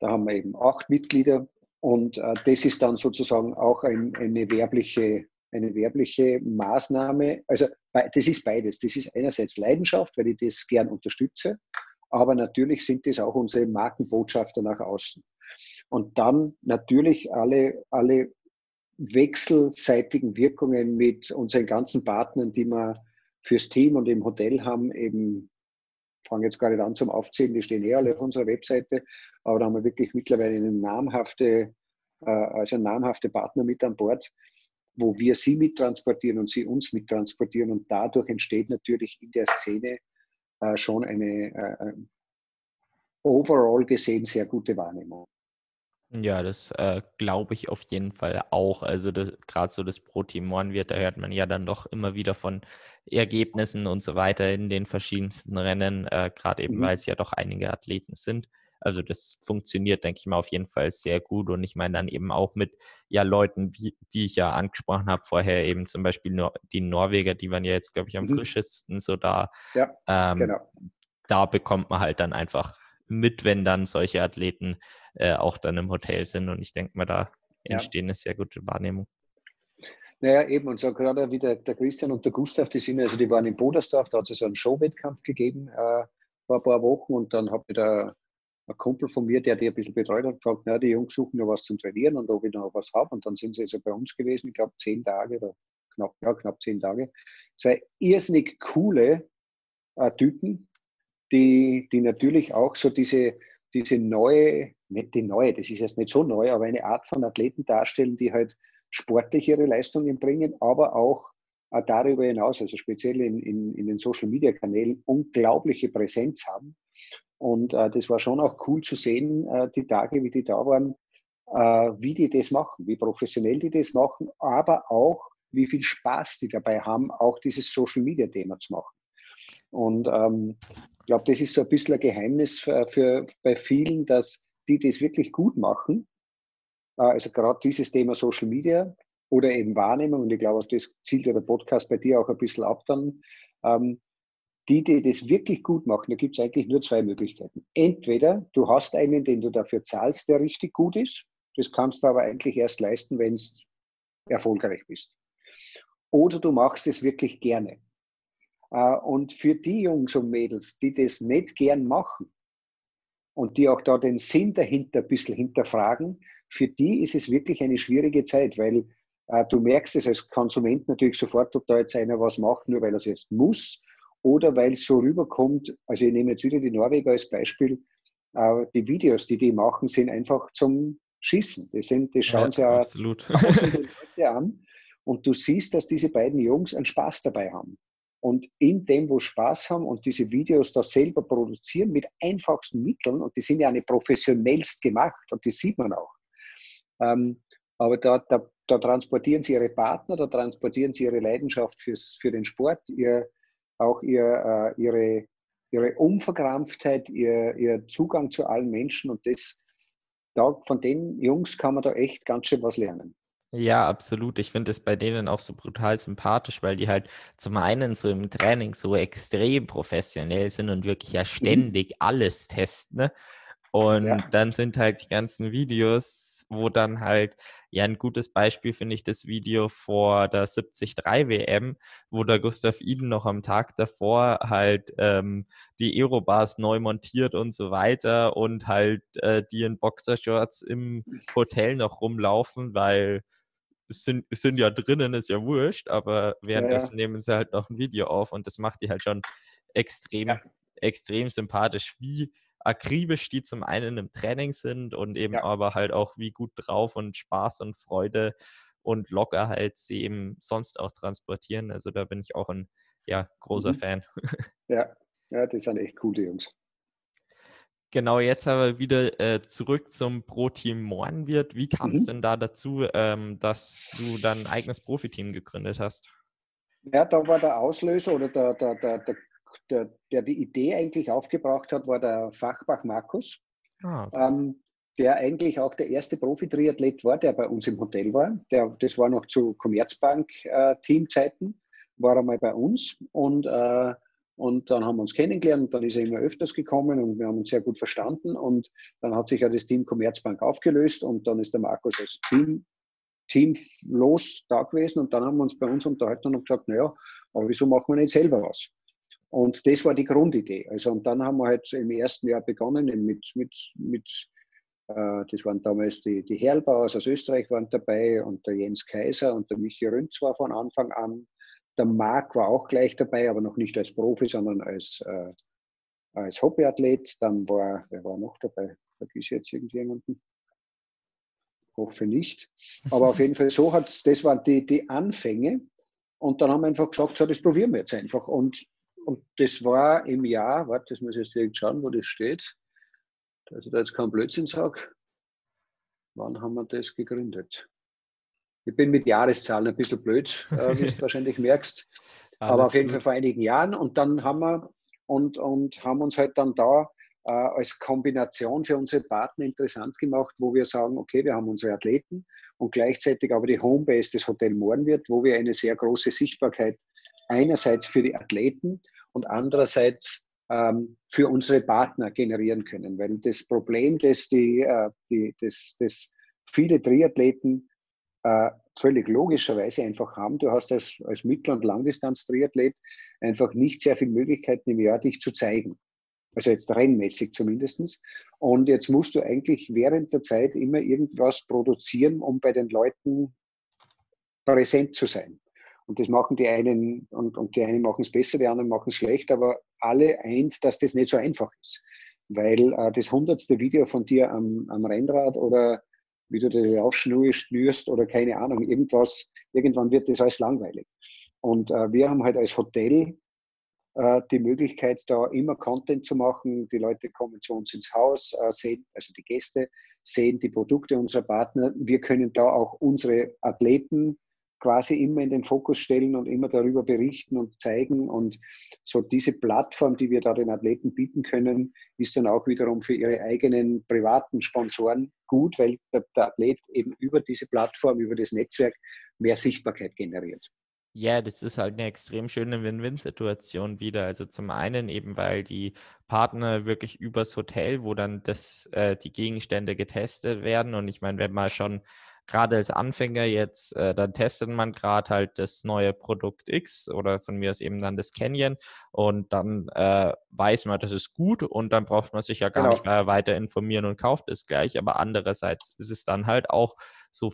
Da haben wir eben acht Mitglieder und äh, das ist dann sozusagen auch ein, eine, werbliche, eine werbliche Maßnahme. Also das ist beides. Das ist einerseits Leidenschaft, weil ich das gern unterstütze, aber natürlich sind das auch unsere Markenbotschafter nach außen. Und dann natürlich alle, alle wechselseitigen Wirkungen mit unseren ganzen Partnern, die wir fürs Team und im Hotel haben eben, fange jetzt gar nicht an zum Aufzählen, die stehen eh alle auf unserer Webseite, aber da haben wir wirklich mittlerweile eine namhafte, äh, also namhafte Partner mit an Bord, wo wir sie mittransportieren und sie uns mittransportieren und dadurch entsteht natürlich in der Szene äh, schon eine äh, overall gesehen sehr gute Wahrnehmung.
Ja, das äh, glaube ich auf jeden Fall auch. Also gerade so das Pro-Team wird, da hört man ja dann doch immer wieder von Ergebnissen und so weiter in den verschiedensten Rennen, äh, gerade eben, mhm. weil es ja doch einige Athleten sind. Also das funktioniert, denke ich mal, auf jeden Fall sehr gut. Und ich meine dann eben auch mit ja Leuten, wie, die ich ja angesprochen habe vorher, eben zum Beispiel nur die Norweger, die waren ja jetzt, glaube ich, am mhm. frischesten so da. Ja, ähm, genau. Da bekommt man halt dann einfach mit, wenn dann solche Athleten äh, auch dann im Hotel sind. Und ich denke mal, da entstehen ja. eine sehr gute Wahrnehmung.
Naja, eben, und so gerade wie der, der, Christian und der Gustav, die sind, also die waren in Bodersdorf, da hat es so einen Showwettkampf gegeben äh, vor ein paar Wochen und dann hat mir der ein Kumpel von mir, der die ein bisschen betreut hat, gefragt, na, die Jungs suchen noch was zum Trainieren und ob ich noch was habe. Und dann sind sie also bei uns gewesen, ich glaube zehn Tage oder knapp, ja, knapp zehn Tage. Zwei irrsinnig coole äh, Typen, die, die natürlich auch so diese, diese neue, nicht die neue, das ist jetzt nicht so neu, aber eine Art von Athleten darstellen, die halt sportlich ihre Leistungen bringen, aber auch äh, darüber hinaus, also speziell in, in, in den Social-Media-Kanälen, unglaubliche Präsenz haben. Und äh, das war schon auch cool zu sehen, äh, die Tage, wie die da waren, äh, wie die das machen, wie professionell die das machen, aber auch, wie viel Spaß die dabei haben, auch dieses Social-Media-Thema zu machen. Und ähm, ich glaube, das ist so ein bisschen ein Geheimnis für, für, bei vielen, dass die das wirklich gut machen. Äh, also gerade dieses Thema Social Media oder eben Wahrnehmung, und ich glaube, auf das zielt ja der Podcast bei dir auch ein bisschen ab dann. Ähm, die, die das wirklich gut machen, da gibt es eigentlich nur zwei Möglichkeiten. Entweder du hast einen, den du dafür zahlst, der richtig gut ist. Das kannst du aber eigentlich erst leisten, wenn du erfolgreich bist. Oder du machst es wirklich gerne. Äh, und für die Jungs und Mädels, die das nicht gern machen und die auch da den Sinn dahinter ein bisschen hinterfragen, für die ist es wirklich eine schwierige Zeit, weil äh, du merkst es als Konsument natürlich sofort, ob da jetzt einer was macht, nur weil er es jetzt muss oder weil es so rüberkommt. Also ich nehme jetzt wieder die Norweger als Beispiel. Äh, die Videos, die die machen, sind einfach zum Schießen. Die, sind, die schauen ja, sie ja. Leute an und du siehst, dass diese beiden Jungs einen Spaß dabei haben. Und in dem, wo Spaß haben und diese Videos da selber produzieren mit einfachsten Mitteln, und die sind ja nicht professionellst gemacht und das sieht man auch. Ähm, aber da, da, da, transportieren sie ihre Partner, da transportieren sie ihre Leidenschaft fürs, für den Sport, ihr, auch ihr, äh, ihre, ihre Unverkrampftheit, ihr, ihr Zugang zu allen Menschen. Und das, da, von den Jungs kann man da echt ganz schön was lernen.
Ja, absolut. Ich finde es bei denen auch so brutal sympathisch, weil die halt zum einen so im Training so extrem professionell sind und wirklich ja mhm. ständig alles testen. Ne? Und ja. dann sind halt die ganzen Videos, wo dann halt, ja, ein gutes Beispiel finde ich das Video vor der 73 WM, wo der Gustav Iden noch am Tag davor halt ähm, die Aerobars neu montiert und so weiter und halt äh, die in Boxershorts im Hotel noch rumlaufen, weil sind, sind ja drinnen, ist ja wurscht, aber währenddessen ja, ja. nehmen sie halt noch ein Video auf und das macht die halt schon extrem, ja. extrem sympathisch, wie akribisch die zum einen im Training sind und eben aber halt auch wie gut drauf und Spaß und Freude und Lockerheit sie eben sonst auch transportieren. Also da bin ich auch ein ja, großer mhm. Fan.
Ja. ja, das sind echt coole Jungs.
Genau, jetzt aber wieder äh, zurück zum Pro-Team Mohrenwirt. Wie kam es mhm. denn da dazu, ähm, dass du dann ein eigenes Profiteam gegründet hast?
Ja, da war der Auslöser oder der, der, der, der, der die Idee eigentlich aufgebracht hat, war der Fachbach Markus, ah, okay. ähm, der eigentlich auch der erste Profi-Triathlet war, der bei uns im Hotel war. Der, das war noch zu Commerzbank-Teamzeiten, äh, war er mal bei uns und äh, und dann haben wir uns kennengelernt und dann ist er immer öfters gekommen und wir haben uns sehr gut verstanden. Und dann hat sich ja das Team Commerzbank aufgelöst und dann ist der Markus als Team, los da gewesen. Und dann haben wir uns bei uns unterhalten und gesagt, naja, aber wieso machen wir nicht selber was? Und das war die Grundidee. Also, und dann haben wir halt im ersten Jahr begonnen mit, mit, mit äh, das waren damals die, die Herlbauers aus Österreich waren dabei und der Jens Kaiser und der Michi Rünz war von Anfang an der Marc war auch gleich dabei, aber noch nicht als Profi, sondern als, äh, als Hobbyathlet. Dann war, wer war noch dabei? Vergiss jetzt irgendjemanden? Hoffe nicht. Aber auf jeden Fall so hat es, das waren die, die Anfänge. Und dann haben wir einfach gesagt, so, das probieren wir jetzt einfach. Und, und das war im Jahr, warte, das muss ich jetzt direkt schauen, wo das steht, dass ich da jetzt keinen Blödsinn sage. Wann haben wir das gegründet? Ich bin mit Jahreszahlen ein bisschen blöd, äh, wie du wahrscheinlich merkst. Aber auf jeden gut. Fall vor einigen Jahren. Und dann haben wir und, und haben uns halt dann da äh, als Kombination für unsere Partner interessant gemacht, wo wir sagen, okay, wir haben unsere Athleten und gleichzeitig aber die Homebase des Hotel Mohrenwirt, wo wir eine sehr große Sichtbarkeit einerseits für die Athleten und andererseits ähm, für unsere Partner generieren können. Weil das Problem, das, die, äh, die, das, das viele Triathleten äh, völlig logischerweise einfach haben. Du hast als, als Mittel- und Langdistanz-Triathlet einfach nicht sehr viele Möglichkeiten im Jahr, dich zu zeigen. Also jetzt rennmäßig zumindest. Und jetzt musst du eigentlich während der Zeit immer irgendwas produzieren, um bei den Leuten präsent zu sein. Und das machen die einen, und, und die einen machen es besser, die anderen machen es schlecht, aber alle eint, dass das nicht so einfach ist. Weil äh, das hundertste Video von dir am, am Rennrad oder wie du das aufschnürst oder keine Ahnung, irgendwas, irgendwann wird das alles langweilig. Und äh, wir haben halt als Hotel äh, die Möglichkeit, da immer Content zu machen. Die Leute kommen zu uns ins Haus, äh, sehen, also die Gäste sehen die Produkte unserer Partner. Wir können da auch unsere Athleten quasi immer in den Fokus stellen und immer darüber berichten und zeigen. Und so diese Plattform, die wir da den Athleten bieten können, ist dann auch wiederum für ihre eigenen privaten Sponsoren gut, weil der, der Athlet eben über diese Plattform, über das Netzwerk mehr Sichtbarkeit generiert.
Ja, das ist halt eine extrem schöne Win-Win-Situation wieder. Also zum einen eben, weil die Partner wirklich übers Hotel, wo dann das, äh, die Gegenstände getestet werden. Und ich meine, wenn man schon gerade als Anfänger jetzt, äh, dann testet man gerade halt das neue Produkt X oder von mir aus eben dann das Canyon und dann äh, weiß man, das ist gut und dann braucht man sich ja gar genau. nicht weiter informieren und kauft es gleich. Aber andererseits ist es dann halt auch so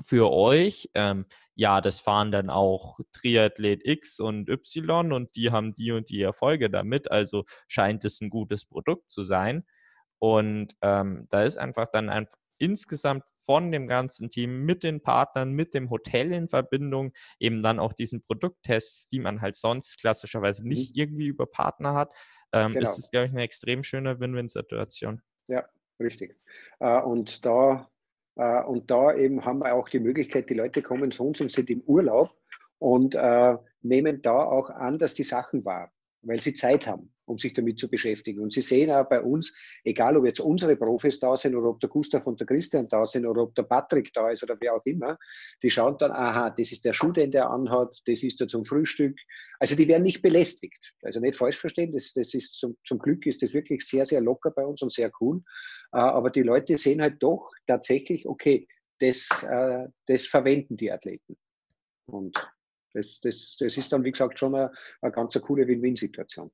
für euch, ähm, ja, das fahren dann auch Triathlet X und Y und die haben die und die Erfolge damit. Also scheint es ein gutes Produkt zu sein. Und ähm, da ist einfach dann einfach insgesamt von dem ganzen Team mit den Partnern, mit dem Hotel in Verbindung, eben dann auch diesen Produkttests, die man halt sonst klassischerweise nicht mhm. irgendwie über Partner hat, ähm, genau. ist es, glaube ich, eine extrem schöne Win-Win-Situation.
Ja, richtig. Äh, und da äh, und da eben haben wir auch die Möglichkeit, die Leute kommen zu uns und sind im Urlaub und äh, nehmen da auch anders die Sachen wahr, weil sie Zeit haben um sich damit zu beschäftigen. Und Sie sehen auch bei uns, egal ob jetzt unsere Profis da sind oder ob der Gustav und der Christian da sind oder ob der Patrick da ist oder wer auch immer, die schauen dann, aha, das ist der Schuh, den der anhat, das ist er zum Frühstück. Also die werden nicht belästigt. Also nicht falsch verstehen, das, das ist zum, zum Glück ist das wirklich sehr, sehr locker bei uns und sehr cool. Äh, aber die Leute sehen halt doch tatsächlich, okay, das, äh, das verwenden die Athleten. Und das, das, das ist dann, wie gesagt, schon eine, eine ganz coole Win-Win-Situation.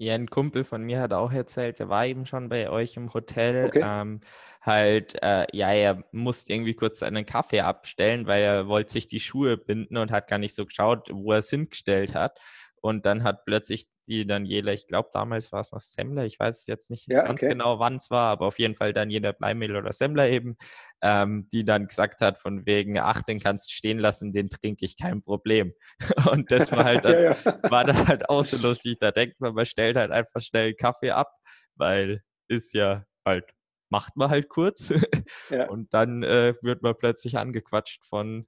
Ja, ein Kumpel von mir hat auch erzählt, der war eben schon bei euch im Hotel. Okay. Ähm, halt, äh, ja, er musste irgendwie kurz seinen Kaffee abstellen, weil er wollte sich die Schuhe binden und hat gar nicht so geschaut, wo er es hingestellt hat. Und dann hat plötzlich die Daniela, ich glaube damals war es noch Semmler, ich weiß jetzt nicht ja, ganz okay. genau, wann es war, aber auf jeden Fall Daniela Bleimehl oder Semmler eben, ähm, die dann gesagt hat, von wegen, ach, den kannst du stehen lassen, den trinke ich, kein Problem. Und das war halt dann, ja, ja. war dann halt auch so lustig. Da denkt man, man stellt halt einfach schnell Kaffee ab, weil ist ja halt, macht man halt kurz. Und dann äh, wird man plötzlich angequatscht von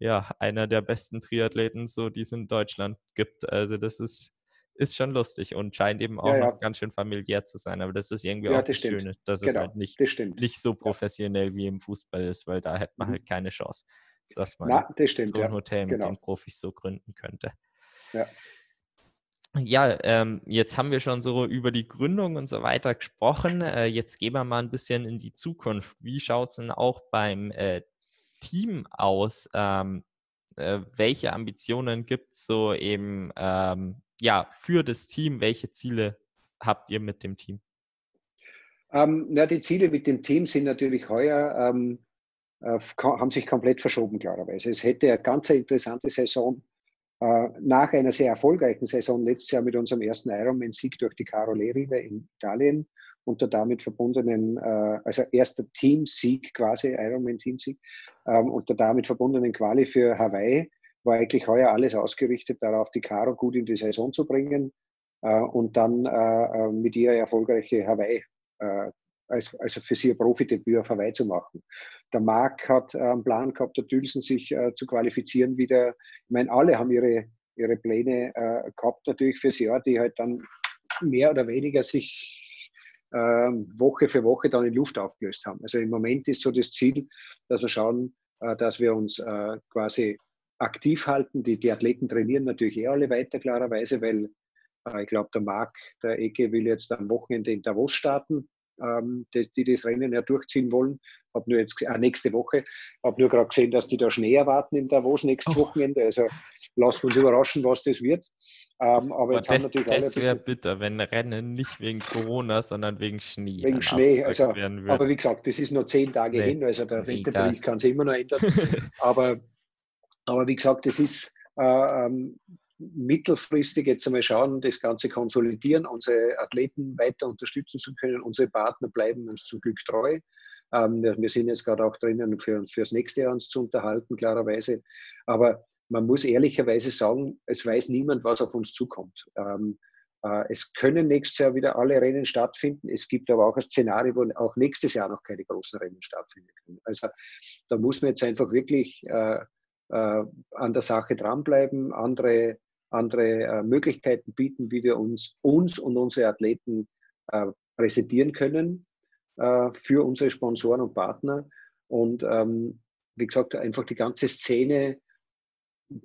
ja, einer der besten Triathleten, so die es in Deutschland gibt. Also das ist, ist schon lustig und scheint eben auch ja, ja. noch ganz schön familiär zu sein. Aber das ist irgendwie ja, auch das, das Schöne, dass genau, es halt nicht, nicht so professionell wie im Fußball ist, weil da hätte man mhm. halt keine Chance, dass man
Na, das stimmt,
so ein Hotel mit genau. den Profis so gründen könnte. Ja. Ja, ähm, jetzt haben wir schon so über die Gründung und so weiter gesprochen. Äh, jetzt gehen wir mal ein bisschen in die Zukunft. Wie schaut es denn auch beim äh, Team aus? Ähm, äh, welche Ambitionen gibt es so eben ähm, ja, für das Team? Welche Ziele habt ihr mit dem Team?
Ähm, na, die Ziele mit dem Team sind natürlich heuer, äh, haben sich komplett verschoben, klarerweise. Es hätte eine ganz interessante Saison äh, nach einer sehr erfolgreichen Saison letztes Jahr mit unserem ersten Ironman-Sieg durch die Carolee-Rive in Italien und der damit verbundenen, äh, also erster Teamsieg quasi, Ironman-Teamsieg, ähm, und der damit verbundenen Quali für Hawaii war eigentlich heuer alles ausgerichtet darauf, die Caro gut in die Saison zu bringen äh, und dann äh, äh mit ihr erfolgreiche Hawaii, äh, als, also für sie ein Profidebüt auf Hawaii zu machen. Der Marc hat äh, einen Plan gehabt, der Dülsen sich zu qualifizieren wieder. Ich meine, alle haben ihre, ihre Pläne gehabt natürlich fürs Jahr, die halt dann mehr oder weniger sich Woche für Woche dann in Luft aufgelöst haben. Also im Moment ist so das Ziel, dass wir schauen, äh, dass wir uns äh, quasi aktiv halten. Die, die Athleten trainieren natürlich eh alle weiter, klarerweise, weil äh, ich glaube, der Marc, der Ecke will jetzt am Wochenende in Davos starten, ähm, die, die das Rennen ja durchziehen wollen. Habe nur jetzt äh, nächste Woche, habe nur gerade gesehen, dass die da Schnee erwarten in Davos nächstes oh. Wochenende. Also wir uns überraschen, was das wird.
Ähm, aber, jetzt das, haben natürlich das wäre bitter, wenn Rennen nicht wegen Corona, sondern wegen Schnee.
Wegen Schnee, also, aber wie gesagt, das ist nur zehn Tage nee, hin, also der Wetterbericht kann sich immer noch ändern. aber, aber wie gesagt, das ist äh, ähm, mittelfristig jetzt einmal schauen, das Ganze konsolidieren, unsere Athleten weiter unterstützen zu können. Unsere Partner bleiben uns zum Glück treu. Ähm, wir sind jetzt gerade auch drinnen, für, das nächste Jahr uns zu unterhalten, klarerweise. Aber man muss ehrlicherweise sagen, es weiß niemand, was auf uns zukommt. Ähm, äh, es können nächstes Jahr wieder alle Rennen stattfinden. Es gibt aber auch ein Szenario, wo auch nächstes Jahr noch keine großen Rennen stattfinden können. Also da muss man jetzt einfach wirklich äh, äh, an der Sache dranbleiben, andere, andere äh, Möglichkeiten bieten, wie wir uns, uns und unsere Athleten äh, präsentieren können äh, für unsere Sponsoren und Partner. Und ähm, wie gesagt, einfach die ganze Szene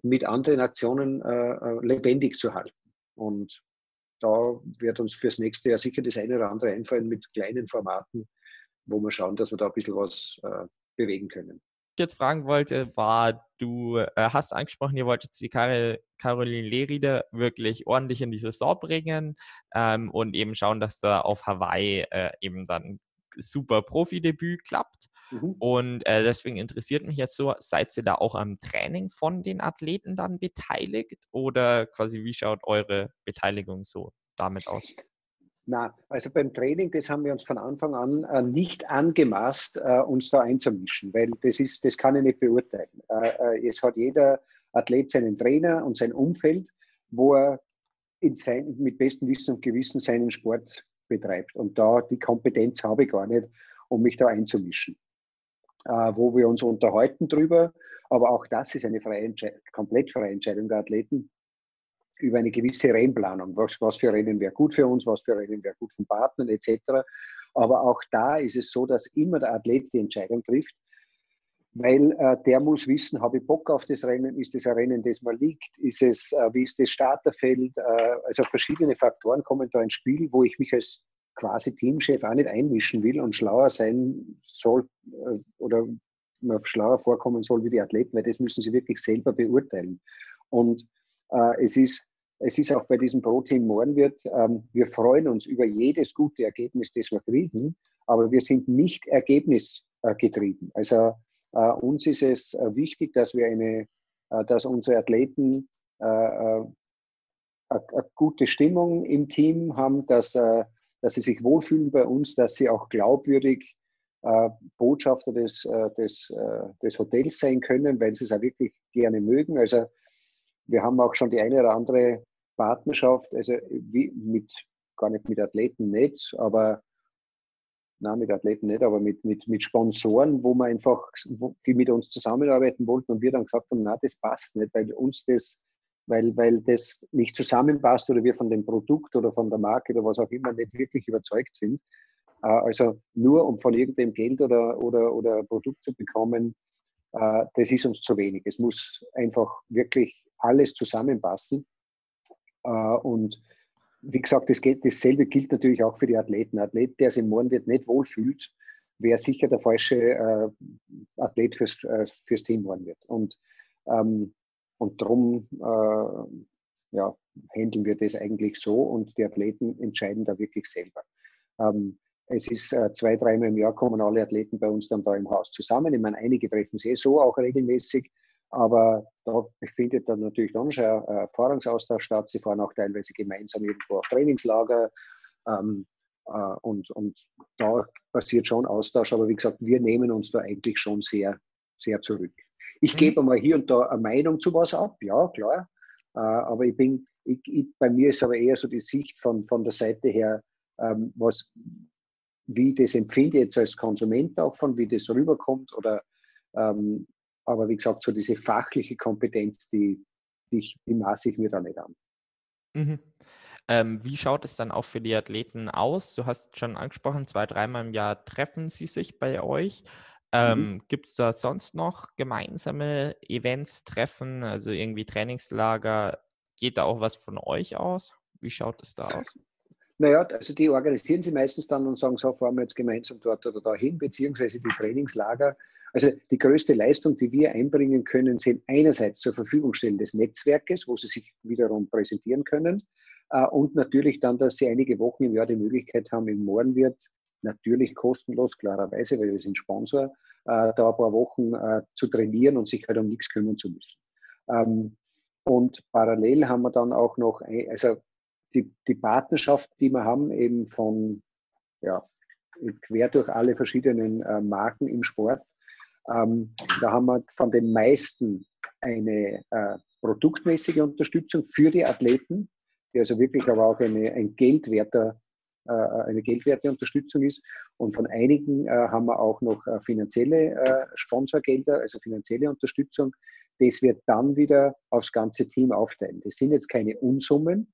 mit anderen Aktionen äh, lebendig zu halten. Und da wird uns fürs nächste Jahr sicher das eine oder andere einfallen mit kleinen Formaten, wo wir schauen, dass wir da ein bisschen was äh, bewegen können.
Jetzt fragen wollte, war, du äh, hast angesprochen, ihr wolltet die Karol, Caroline Lehride wirklich ordentlich in die Saison bringen ähm, und eben schauen, dass da auf Hawaii äh, eben dann super Profi-Debüt klappt. Mhm. Und äh, deswegen interessiert mich jetzt so, seid ihr da auch am Training von den Athleten dann beteiligt oder quasi wie schaut eure Beteiligung so damit aus?
Na, also beim Training, das haben wir uns von Anfang an äh, nicht angemaßt, äh, uns da einzumischen, weil das ist, das kann ich nicht beurteilen. Äh, äh es hat jeder Athlet seinen Trainer und sein Umfeld, wo er sein, mit bestem Wissen und Gewissen seinen Sport betreibt. Und da die Kompetenz habe ich gar nicht, um mich da einzumischen. Äh, wo wir uns unterhalten drüber, aber auch das ist eine freie komplett freie Entscheidung der Athleten über eine gewisse Rennplanung. Was, was für Rennen wäre gut für uns, was für Rennen wäre gut für den Partner etc. Aber auch da ist es so, dass immer der Athlet die Entscheidung trifft, weil äh, der muss wissen, habe ich Bock auf das Rennen, ist das ein Rennen, das mir liegt, ist es, äh, wie ist das Starterfeld, äh, also verschiedene Faktoren kommen da ins Spiel, wo ich mich als quasi Teamchef auch nicht einmischen will und schlauer sein soll äh, oder mir schlauer vorkommen soll wie die Athleten, weil das müssen sie wirklich selber beurteilen. Und es, ist, es ist auch bei diesem Pro-Team Mohrenwirt, ähm, wir freuen uns über jedes gute Ergebnis, das wir kriegen, aber wir sind nicht ergebnisgetrieben. Also äh, uns ist es äh, wichtig, dass wir eine, äh, dass unsere Athleten äh, eine gute Stimmung im Team haben, dass, dass sie sich wohlfühlen bei uns, dass sie auch glaubwürdig Botschafter des, des, des Hotels sein können, weil sie es auch wirklich gerne mögen. Also wir haben auch schon die eine oder andere Partnerschaft, also wie mit, gar nicht mit Athleten nicht, aber nein, mit Athleten nicht, aber mit, mit, mit Sponsoren, wo man einfach, wo, die mit uns zusammenarbeiten wollten und wir dann gesagt haben, na, das passt nicht, weil uns das, weil, weil das nicht zusammenpasst oder wir von dem Produkt oder von der Marke oder was auch immer nicht wirklich überzeugt sind. Äh, also nur um von irgendeinem Geld oder, oder, oder Produkt zu bekommen, äh, das ist uns zu wenig. Es muss einfach wirklich alles zusammenpassen. Äh, und wie gesagt, das geht, dasselbe gilt natürlich auch für die Athleten. Ein Athlet, der sich im Mohrenwirt nicht wohlfühlt, wäre sicher der falsche äh, Athlet fürs, äh, fürs Team Mohrenwirt. Und, ähm, und darum äh, ja, handeln wir das eigentlich so und die Athleten entscheiden da wirklich selber. Ähm, es ist äh, zwei, dreimal im Jahr kommen alle Athleten bei uns dann da im Haus zusammen. Ich meine, einige treffen sich eh so auch regelmäßig, aber da findet dann natürlich dann schon ein Erfahrungsaustausch statt. Sie fahren auch teilweise gemeinsam irgendwo auf Trainingslager. Ähm, äh, und, und da passiert schon Austausch. Aber wie gesagt, wir nehmen uns da eigentlich schon sehr, sehr zurück. Ich mhm. gebe mal hier und da eine Meinung zu was ab, ja, klar. Äh, aber ich bin, ich, ich, bei mir ist aber eher so die Sicht von, von der Seite her, ähm, was, wie ich das empfinde jetzt als Konsument auch von, wie das rüberkommt oder ähm, aber wie gesagt, so diese fachliche Kompetenz, die, die, die maße ich mir da nicht an.
Mhm. Ähm, wie schaut es dann auch für die Athleten aus? Du hast schon angesprochen, zwei, dreimal im Jahr treffen sie sich bei euch. Ähm, mhm. Gibt es da sonst noch gemeinsame Events, Treffen, also irgendwie Trainingslager? Geht da auch was von euch aus? Wie schaut es da aus?
Naja, also die organisieren sie meistens dann und sagen, so fahren wir jetzt gemeinsam dort oder dahin, beziehungsweise die Trainingslager also die größte Leistung, die wir einbringen können, sind einerseits zur Verfügung stellen des Netzwerkes, wo sie sich wiederum präsentieren können äh, und natürlich dann, dass sie einige Wochen im Jahr die Möglichkeit haben, im Mohrenwirt, natürlich kostenlos, klarerweise, weil wir sind Sponsor, äh, da ein paar Wochen äh, zu trainieren und sich halt um nichts kümmern zu müssen. Ähm, und parallel haben wir dann auch noch, also die, die Partnerschaft, die wir haben, eben von, ja, quer durch alle verschiedenen Marken im Sport, ähm, da haben wir von den meisten eine äh, produktmäßige Unterstützung für die Athleten, die also wirklich aber auch eine, ein geldwerter, äh, eine geldwerte Unterstützung ist. Und von einigen äh, haben wir auch noch äh, finanzielle äh, Sponsorgelder, also finanzielle Unterstützung, das wird dann wieder aufs ganze Team aufteilen. Das sind jetzt keine Unsummen,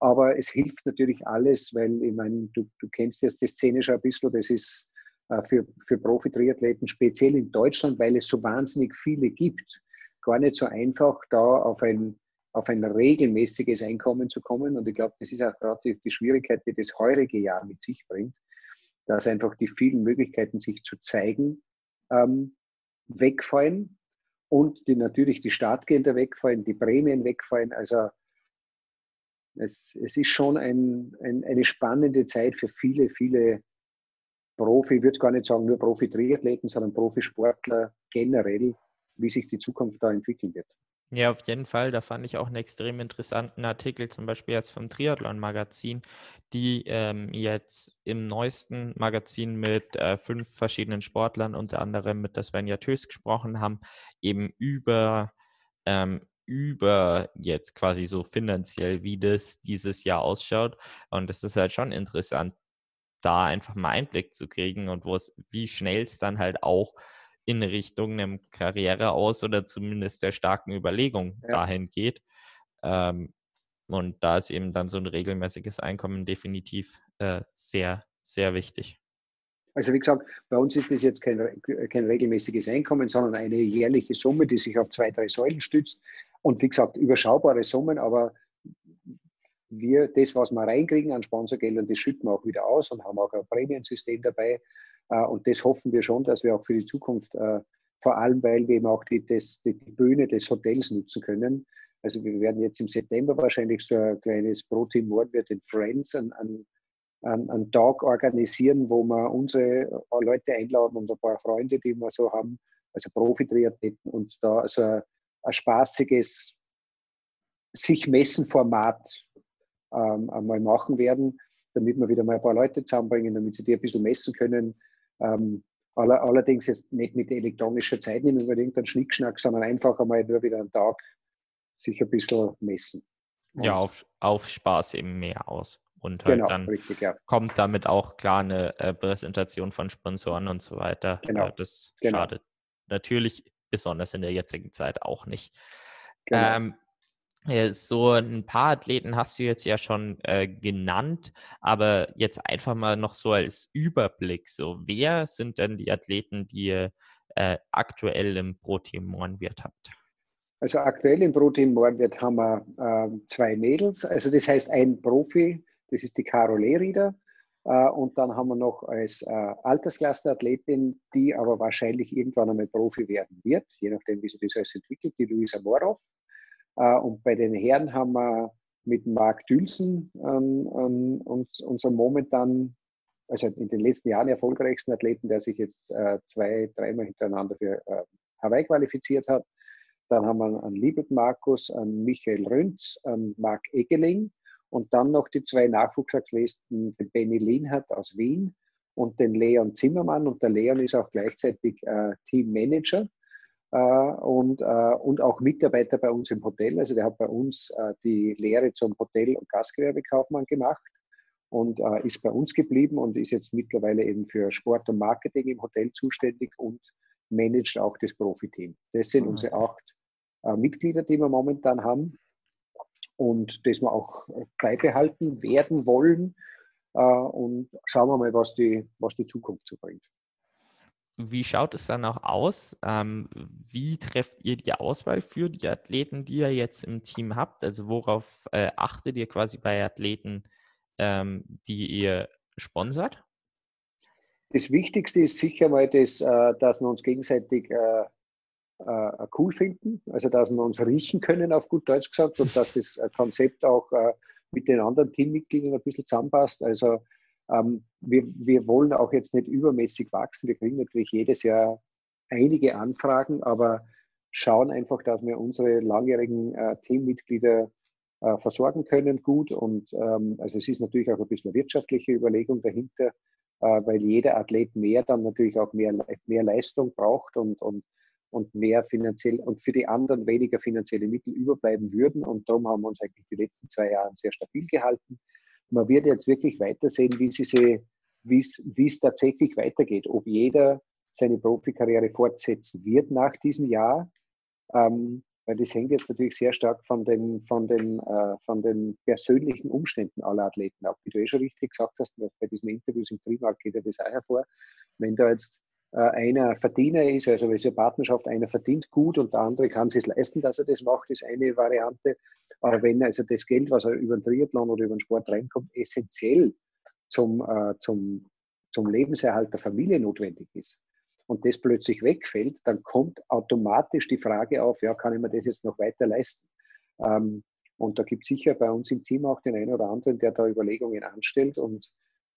aber es hilft natürlich alles, weil ich meine, du, du kennst jetzt die Szene schon ein bisschen, das ist für, für Profi-Triathleten, speziell in Deutschland, weil es so wahnsinnig viele gibt, gar nicht so einfach, da auf ein, auf ein regelmäßiges Einkommen zu kommen. Und ich glaube, das ist auch gerade die, die Schwierigkeit, die das heurige Jahr mit sich bringt, dass einfach die vielen Möglichkeiten, sich zu zeigen, ähm, wegfallen und die natürlich die Startgelder wegfallen, die Prämien wegfallen. Also es, es ist schon ein, ein, eine spannende Zeit für viele, viele Profi, ich würde gar nicht sagen nur Profi-Triathleten, sondern Profisportler generell, wie sich die Zukunft da entwickeln wird.
Ja, auf jeden Fall. Da fand ich auch einen extrem interessanten Artikel, zum Beispiel jetzt vom Triathlon-Magazin, die ähm, jetzt im neuesten Magazin mit äh, fünf verschiedenen Sportlern, unter anderem mit der Svenja Tös gesprochen haben, eben über, ähm, über jetzt quasi so finanziell, wie das dieses Jahr ausschaut. Und das ist halt schon interessant, da einfach mal Einblick zu kriegen und wo es, wie schnell es dann halt auch in Richtung einem Karriere aus oder zumindest der starken Überlegung ja. dahin geht. Ähm, und da ist eben dann so ein regelmäßiges Einkommen definitiv äh, sehr, sehr wichtig.
Also wie gesagt, bei uns ist das jetzt kein, kein regelmäßiges Einkommen, sondern eine jährliche Summe, die sich auf zwei, drei Säulen stützt. Und wie gesagt, überschaubare Summen, aber wir, das, was wir reinkriegen an Sponsorgeldern, das schütten wir auch wieder aus und haben auch ein Prämiensystem dabei. Äh, und das hoffen wir schon, dass wir auch für die Zukunft, äh, vor allem weil wir eben auch die, das, die, Bühne des Hotels nutzen können. Also wir werden jetzt im September wahrscheinlich so ein kleines Pro-Team Mordwirt in Friends an Tag organisieren, wo wir unsere Leute einladen und ein paar Freunde, die wir so haben, also Profi-Triathleten und da also ein, ein spaßiges sich messen Format ähm, einmal machen werden, damit wir wieder mal ein paar Leute zusammenbringen, damit sie die ein bisschen messen können. Ähm, aller, allerdings jetzt nicht mit elektronischer Zeit nehmen über irgendeinen Schnickschnack, sondern einfach einmal nur wieder einen Tag sich ein bisschen messen.
Und ja, auf, auf Spaß eben mehr aus. Und halt genau, dann richtig, ja. kommt damit auch klar eine äh, Präsentation von Sponsoren und so weiter. Genau. Äh, das genau. schadet natürlich besonders in der jetzigen Zeit auch nicht. Genau. Ähm, äh, so ein paar Athleten hast du jetzt ja schon äh, genannt, aber jetzt einfach mal noch so als Überblick. So, wer sind denn die Athleten, die ihr äh, aktuell im Pro-Team Mornwirt habt?
Also aktuell im Pro-Team Mornwirt haben wir äh, zwei Mädels. Also das heißt ein Profi, das ist die Caro Lehrieder. Äh, und dann haben wir noch als äh, Altersklasse-Athletin, die aber wahrscheinlich irgendwann einmal Profi werden wird, je nachdem, wie sich das alles entwickelt, die Luisa Morow. Äh, und bei den Herren haben wir mit Marc Dülsen ähm, ähm, uns, unseren momentan, also in den letzten Jahren erfolgreichsten Athleten, der sich jetzt äh, zwei, dreimal hintereinander für äh, Hawaii qualifiziert hat. Dann haben wir einen Liebet Markus, einen Michael Rünz, einen Marc Egeling und dann noch die zwei Nachwuchsathleten, den Benny Lienhardt aus Wien und den Leon Zimmermann. Und der Leon ist auch gleichzeitig äh, Teammanager und, äh, und auch Mitarbeiter bei uns im Hotel. Also der hat bei uns äh, die Lehre zum Hotel- und Gastgewerbekaufmann gemacht und ist bei uns geblieben und ist jetzt mittlerweile eben für Sport und Marketing im Hotel zuständig und managt auch das Profiteam. Das sind mhm. unsere acht Mitglieder, die wir momentan haben und das wir auch beibehalten werden wollen. und schauen wir mal, was die, was die Zukunft so bringt.
Wie schaut es dann auch aus? Ähm, wie trefft ihr die Auswahl für die Athleten, die ihr jetzt im Team habt? Also worauf äh, achtet ihr quasi bei Athleten, ähm, die ihr sponsert?
Das Wichtigste ist sicher mal, das, äh, dass wir uns gegenseitig äh, äh cool finden, also dass wir uns riechen können, auf gut Deutsch gesagt, und dass das Konzept auch äh, mit den anderen Teammitgliedern ein bisschen zusammenpasst. Also ähm, wir, wir wollen auch jetzt nicht übermäßig wachsen. Wir kriegen natürlich jedes Jahr einige Anfragen, aber schauen einfach, dass wir unsere langjährigen äh, Teammitglieder äh, versorgen können gut. Und ähm, also es ist natürlich auch ein bisschen eine wirtschaftliche Überlegung dahinter, äh, weil jeder Athlet mehr dann natürlich auch mehr, mehr Leistung braucht und, und, und mehr finanziell und für die anderen weniger finanzielle Mittel überbleiben würden. Und darum haben wir uns eigentlich die letzten zwei Jahre sehr stabil gehalten man wird jetzt wirklich weitersehen, wie sie, wie es tatsächlich weitergeht. Ob jeder seine Profikarriere fortsetzen wird nach diesem Jahr Ähm, weil das hängt jetzt natürlich sehr stark von den, von den, äh, von den persönlichen Umständen aller Athleten ab. Wie du eh schon richtig gesagt hast, bei diesen Interviews im Trimark geht ja das auch hervor. Wenn da jetzt äh, einer Verdiener ist, also wenn es eine Partnerschaft, einer verdient gut und der andere kann es leisten, dass er das macht, ist eine Variante. Aber wenn also das Geld, was er über den Triathlon oder über den Sport reinkommt, essentiell zum, äh, zum, zum Lebenserhalt der Familie notwendig ist, und das plötzlich wegfällt, dann kommt automatisch die Frage auf, ja, kann ich mir das jetzt noch weiter leisten? Ähm, und da gibt es sicher bei uns im Team auch den einen oder anderen, der da Überlegungen anstellt und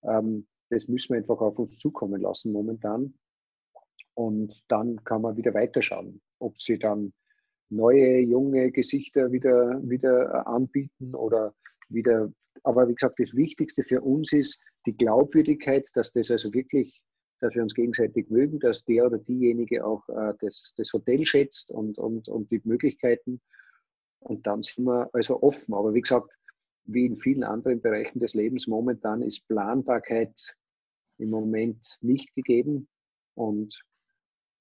ähm, das müssen wir einfach auf uns zukommen lassen momentan. Und dann kann man wieder weiterschauen, ob sie dann neue, junge Gesichter wieder, wieder anbieten oder wieder. Aber wie gesagt, das Wichtigste für uns ist die Glaubwürdigkeit, dass das also wirklich dass wir uns gegenseitig mögen, dass der oder diejenige auch äh, das, das Hotel schätzt und, und, und die Möglichkeiten. Und dann sind wir also offen. Aber wie gesagt, wie in vielen anderen Bereichen des Lebens momentan ist Planbarkeit im Moment nicht gegeben. Und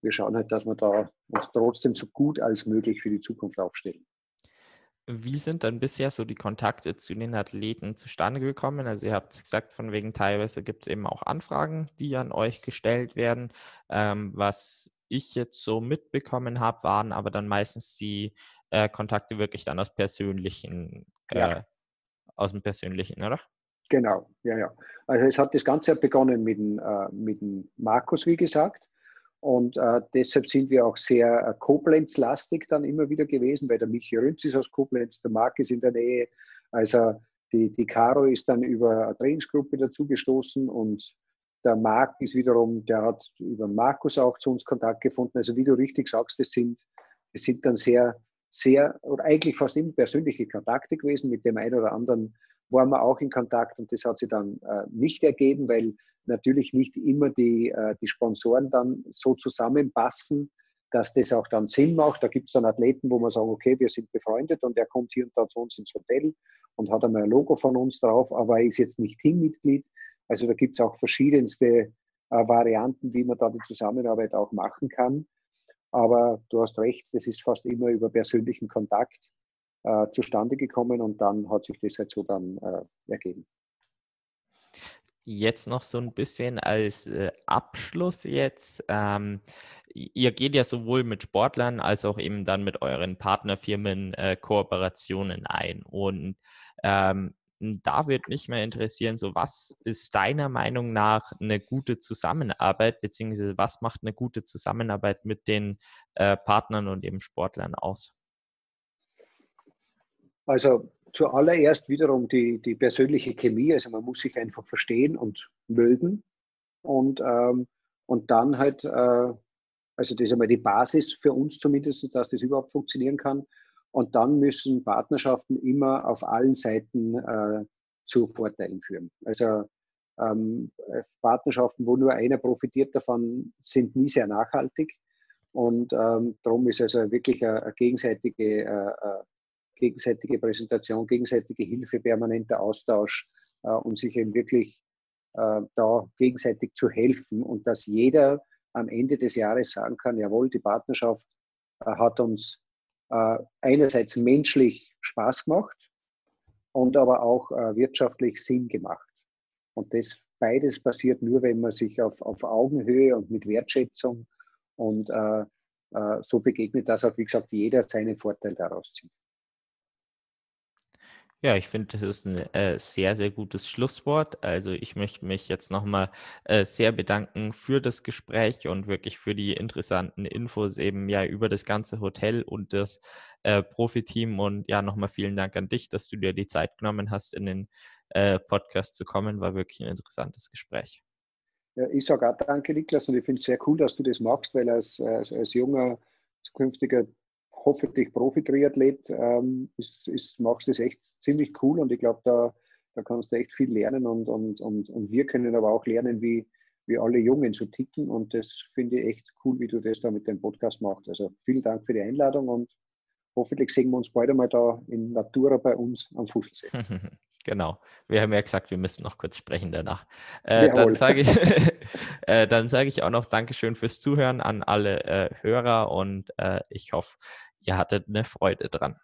wir schauen halt, dass wir da uns trotzdem so gut als möglich für die Zukunft aufstellen.
Wie sind dann bisher so die Kontakte zu den Athleten zustande gekommen? Also ihr habt gesagt, von wegen teilweise gibt es eben auch Anfragen, die an euch gestellt werden. Ähm, was ich jetzt so mitbekommen habe, waren aber dann meistens die äh, Kontakte wirklich dann aus persönlichen, äh, ja. aus dem persönlichen, oder?
Genau, ja, ja. Also es hat das Ganze begonnen mit äh, mit dem Markus, wie gesagt. Und äh, deshalb sind wir auch sehr äh, Koblenz-lastig dann immer wieder gewesen, weil der Michi Rünz ist aus Koblenz, der Marc ist in der Nähe. Also die, die Caro ist dann über eine Trainingsgruppe dazugestoßen und der Marc ist wiederum, der hat über Markus auch zu uns Kontakt gefunden. Also wie du richtig sagst, das sind, sind dann sehr, sehr oder eigentlich fast immer persönliche Kontakte gewesen. Mit dem einen oder anderen waren wir auch in Kontakt und das hat sich dann äh, nicht ergeben, weil natürlich nicht immer die, äh, die Sponsoren dann so zusammenpassen, dass das auch dann Sinn macht. Da gibt es dann Athleten, wo man sagen, okay, wir sind befreundet und er kommt hier und da zu uns ins Hotel und hat einmal ein Logo von uns drauf, aber er ist jetzt nicht Teammitglied. Also da gibt es auch verschiedenste äh, Varianten, wie man da die Zusammenarbeit auch machen kann. Aber du hast recht, das ist fast immer über persönlichen Kontakt äh, zustande gekommen und dann hat sich das halt so dann äh, ergeben.
Jetzt noch so ein bisschen als äh, Abschluss jetzt. Ähm, ihr geht ja sowohl mit Sportlern als auch eben dann mit euren Partnerfirmen äh, Kooperationen ein. Und ähm, da wird mich mehr interessieren, so was ist deiner Meinung nach eine gute Zusammenarbeit, beziehungsweise was macht eine gute Zusammenarbeit mit den äh, Partnern und eben Sportlern aus?
Also zuallererst wiederum die, die persönliche Chemie. Also man muss sich einfach verstehen und mögen. Und, ähm, und dann halt, äh, also das ist einmal die Basis für uns zumindest, dass das überhaupt funktionieren kann. Und dann müssen Partnerschaften immer auf allen Seiten äh, zu Vorteilen führen. Also ähm, Partnerschaften, wo nur einer profitiert davon, sind nie sehr nachhaltig. Und ähm, darum ist also wirklich eine, eine gegenseitige äh, äh gegenseitige Präsentation, gegenseitige Hilfe, permanenter Austausch äh, und sich eben wirklich äh, da gegenseitig zu helfen und dass jeder am Ende des Jahres sagen kann, jawohl, die Partnerschaft äh, hat uns äh, einerseits menschlich Spaß gemacht und aber auch äh, wirtschaftlich Sinn gemacht. Und das beides passiert nur, wenn man sich auf, auf Augenhöhe und mit Wertschätzung und äh, so begegnet, dass auch, wie gesagt, jeder seinen Vorteil daraus zieht.
Ja, ich finde, das ist ein äh, sehr, sehr gutes Schlusswort. Also ich möchte mich jetzt nochmal äh, sehr bedanken für das Gespräch und wirklich für die interessanten Infos eben ja über das ganze Hotel und das äh, Profiteam. Und ja, nochmal vielen Dank an dich, dass du dir die Zeit genommen hast, in den äh, Podcast zu kommen. War wirklich ein interessantes Gespräch.
Ja, ich sage auch danke, Niklas, und ich finde es sehr cool, dass du das machst, weil als, als, als junger zukünftiger hoffentlich Profi-Triathlet, ähm, ist, ist, machst du das echt ziemlich cool und ich glaube, da, da kannst du echt viel lernen und, und, und, und wir können aber auch lernen, wie, wie alle Jungen so ticken und das finde ich echt cool, wie du das da mit dem Podcast machst. Also vielen Dank für die Einladung und hoffentlich sehen wir uns bald einmal da in Natura bei uns am Fußballsee.
Genau. Wir haben ja gesagt, wir müssen noch kurz sprechen danach. Äh, dann sage ich, äh, dann ich auch noch Dankeschön fürs Zuhören an alle äh, Hörer und äh, ich hoffe, ihr hattet eine Freude dran.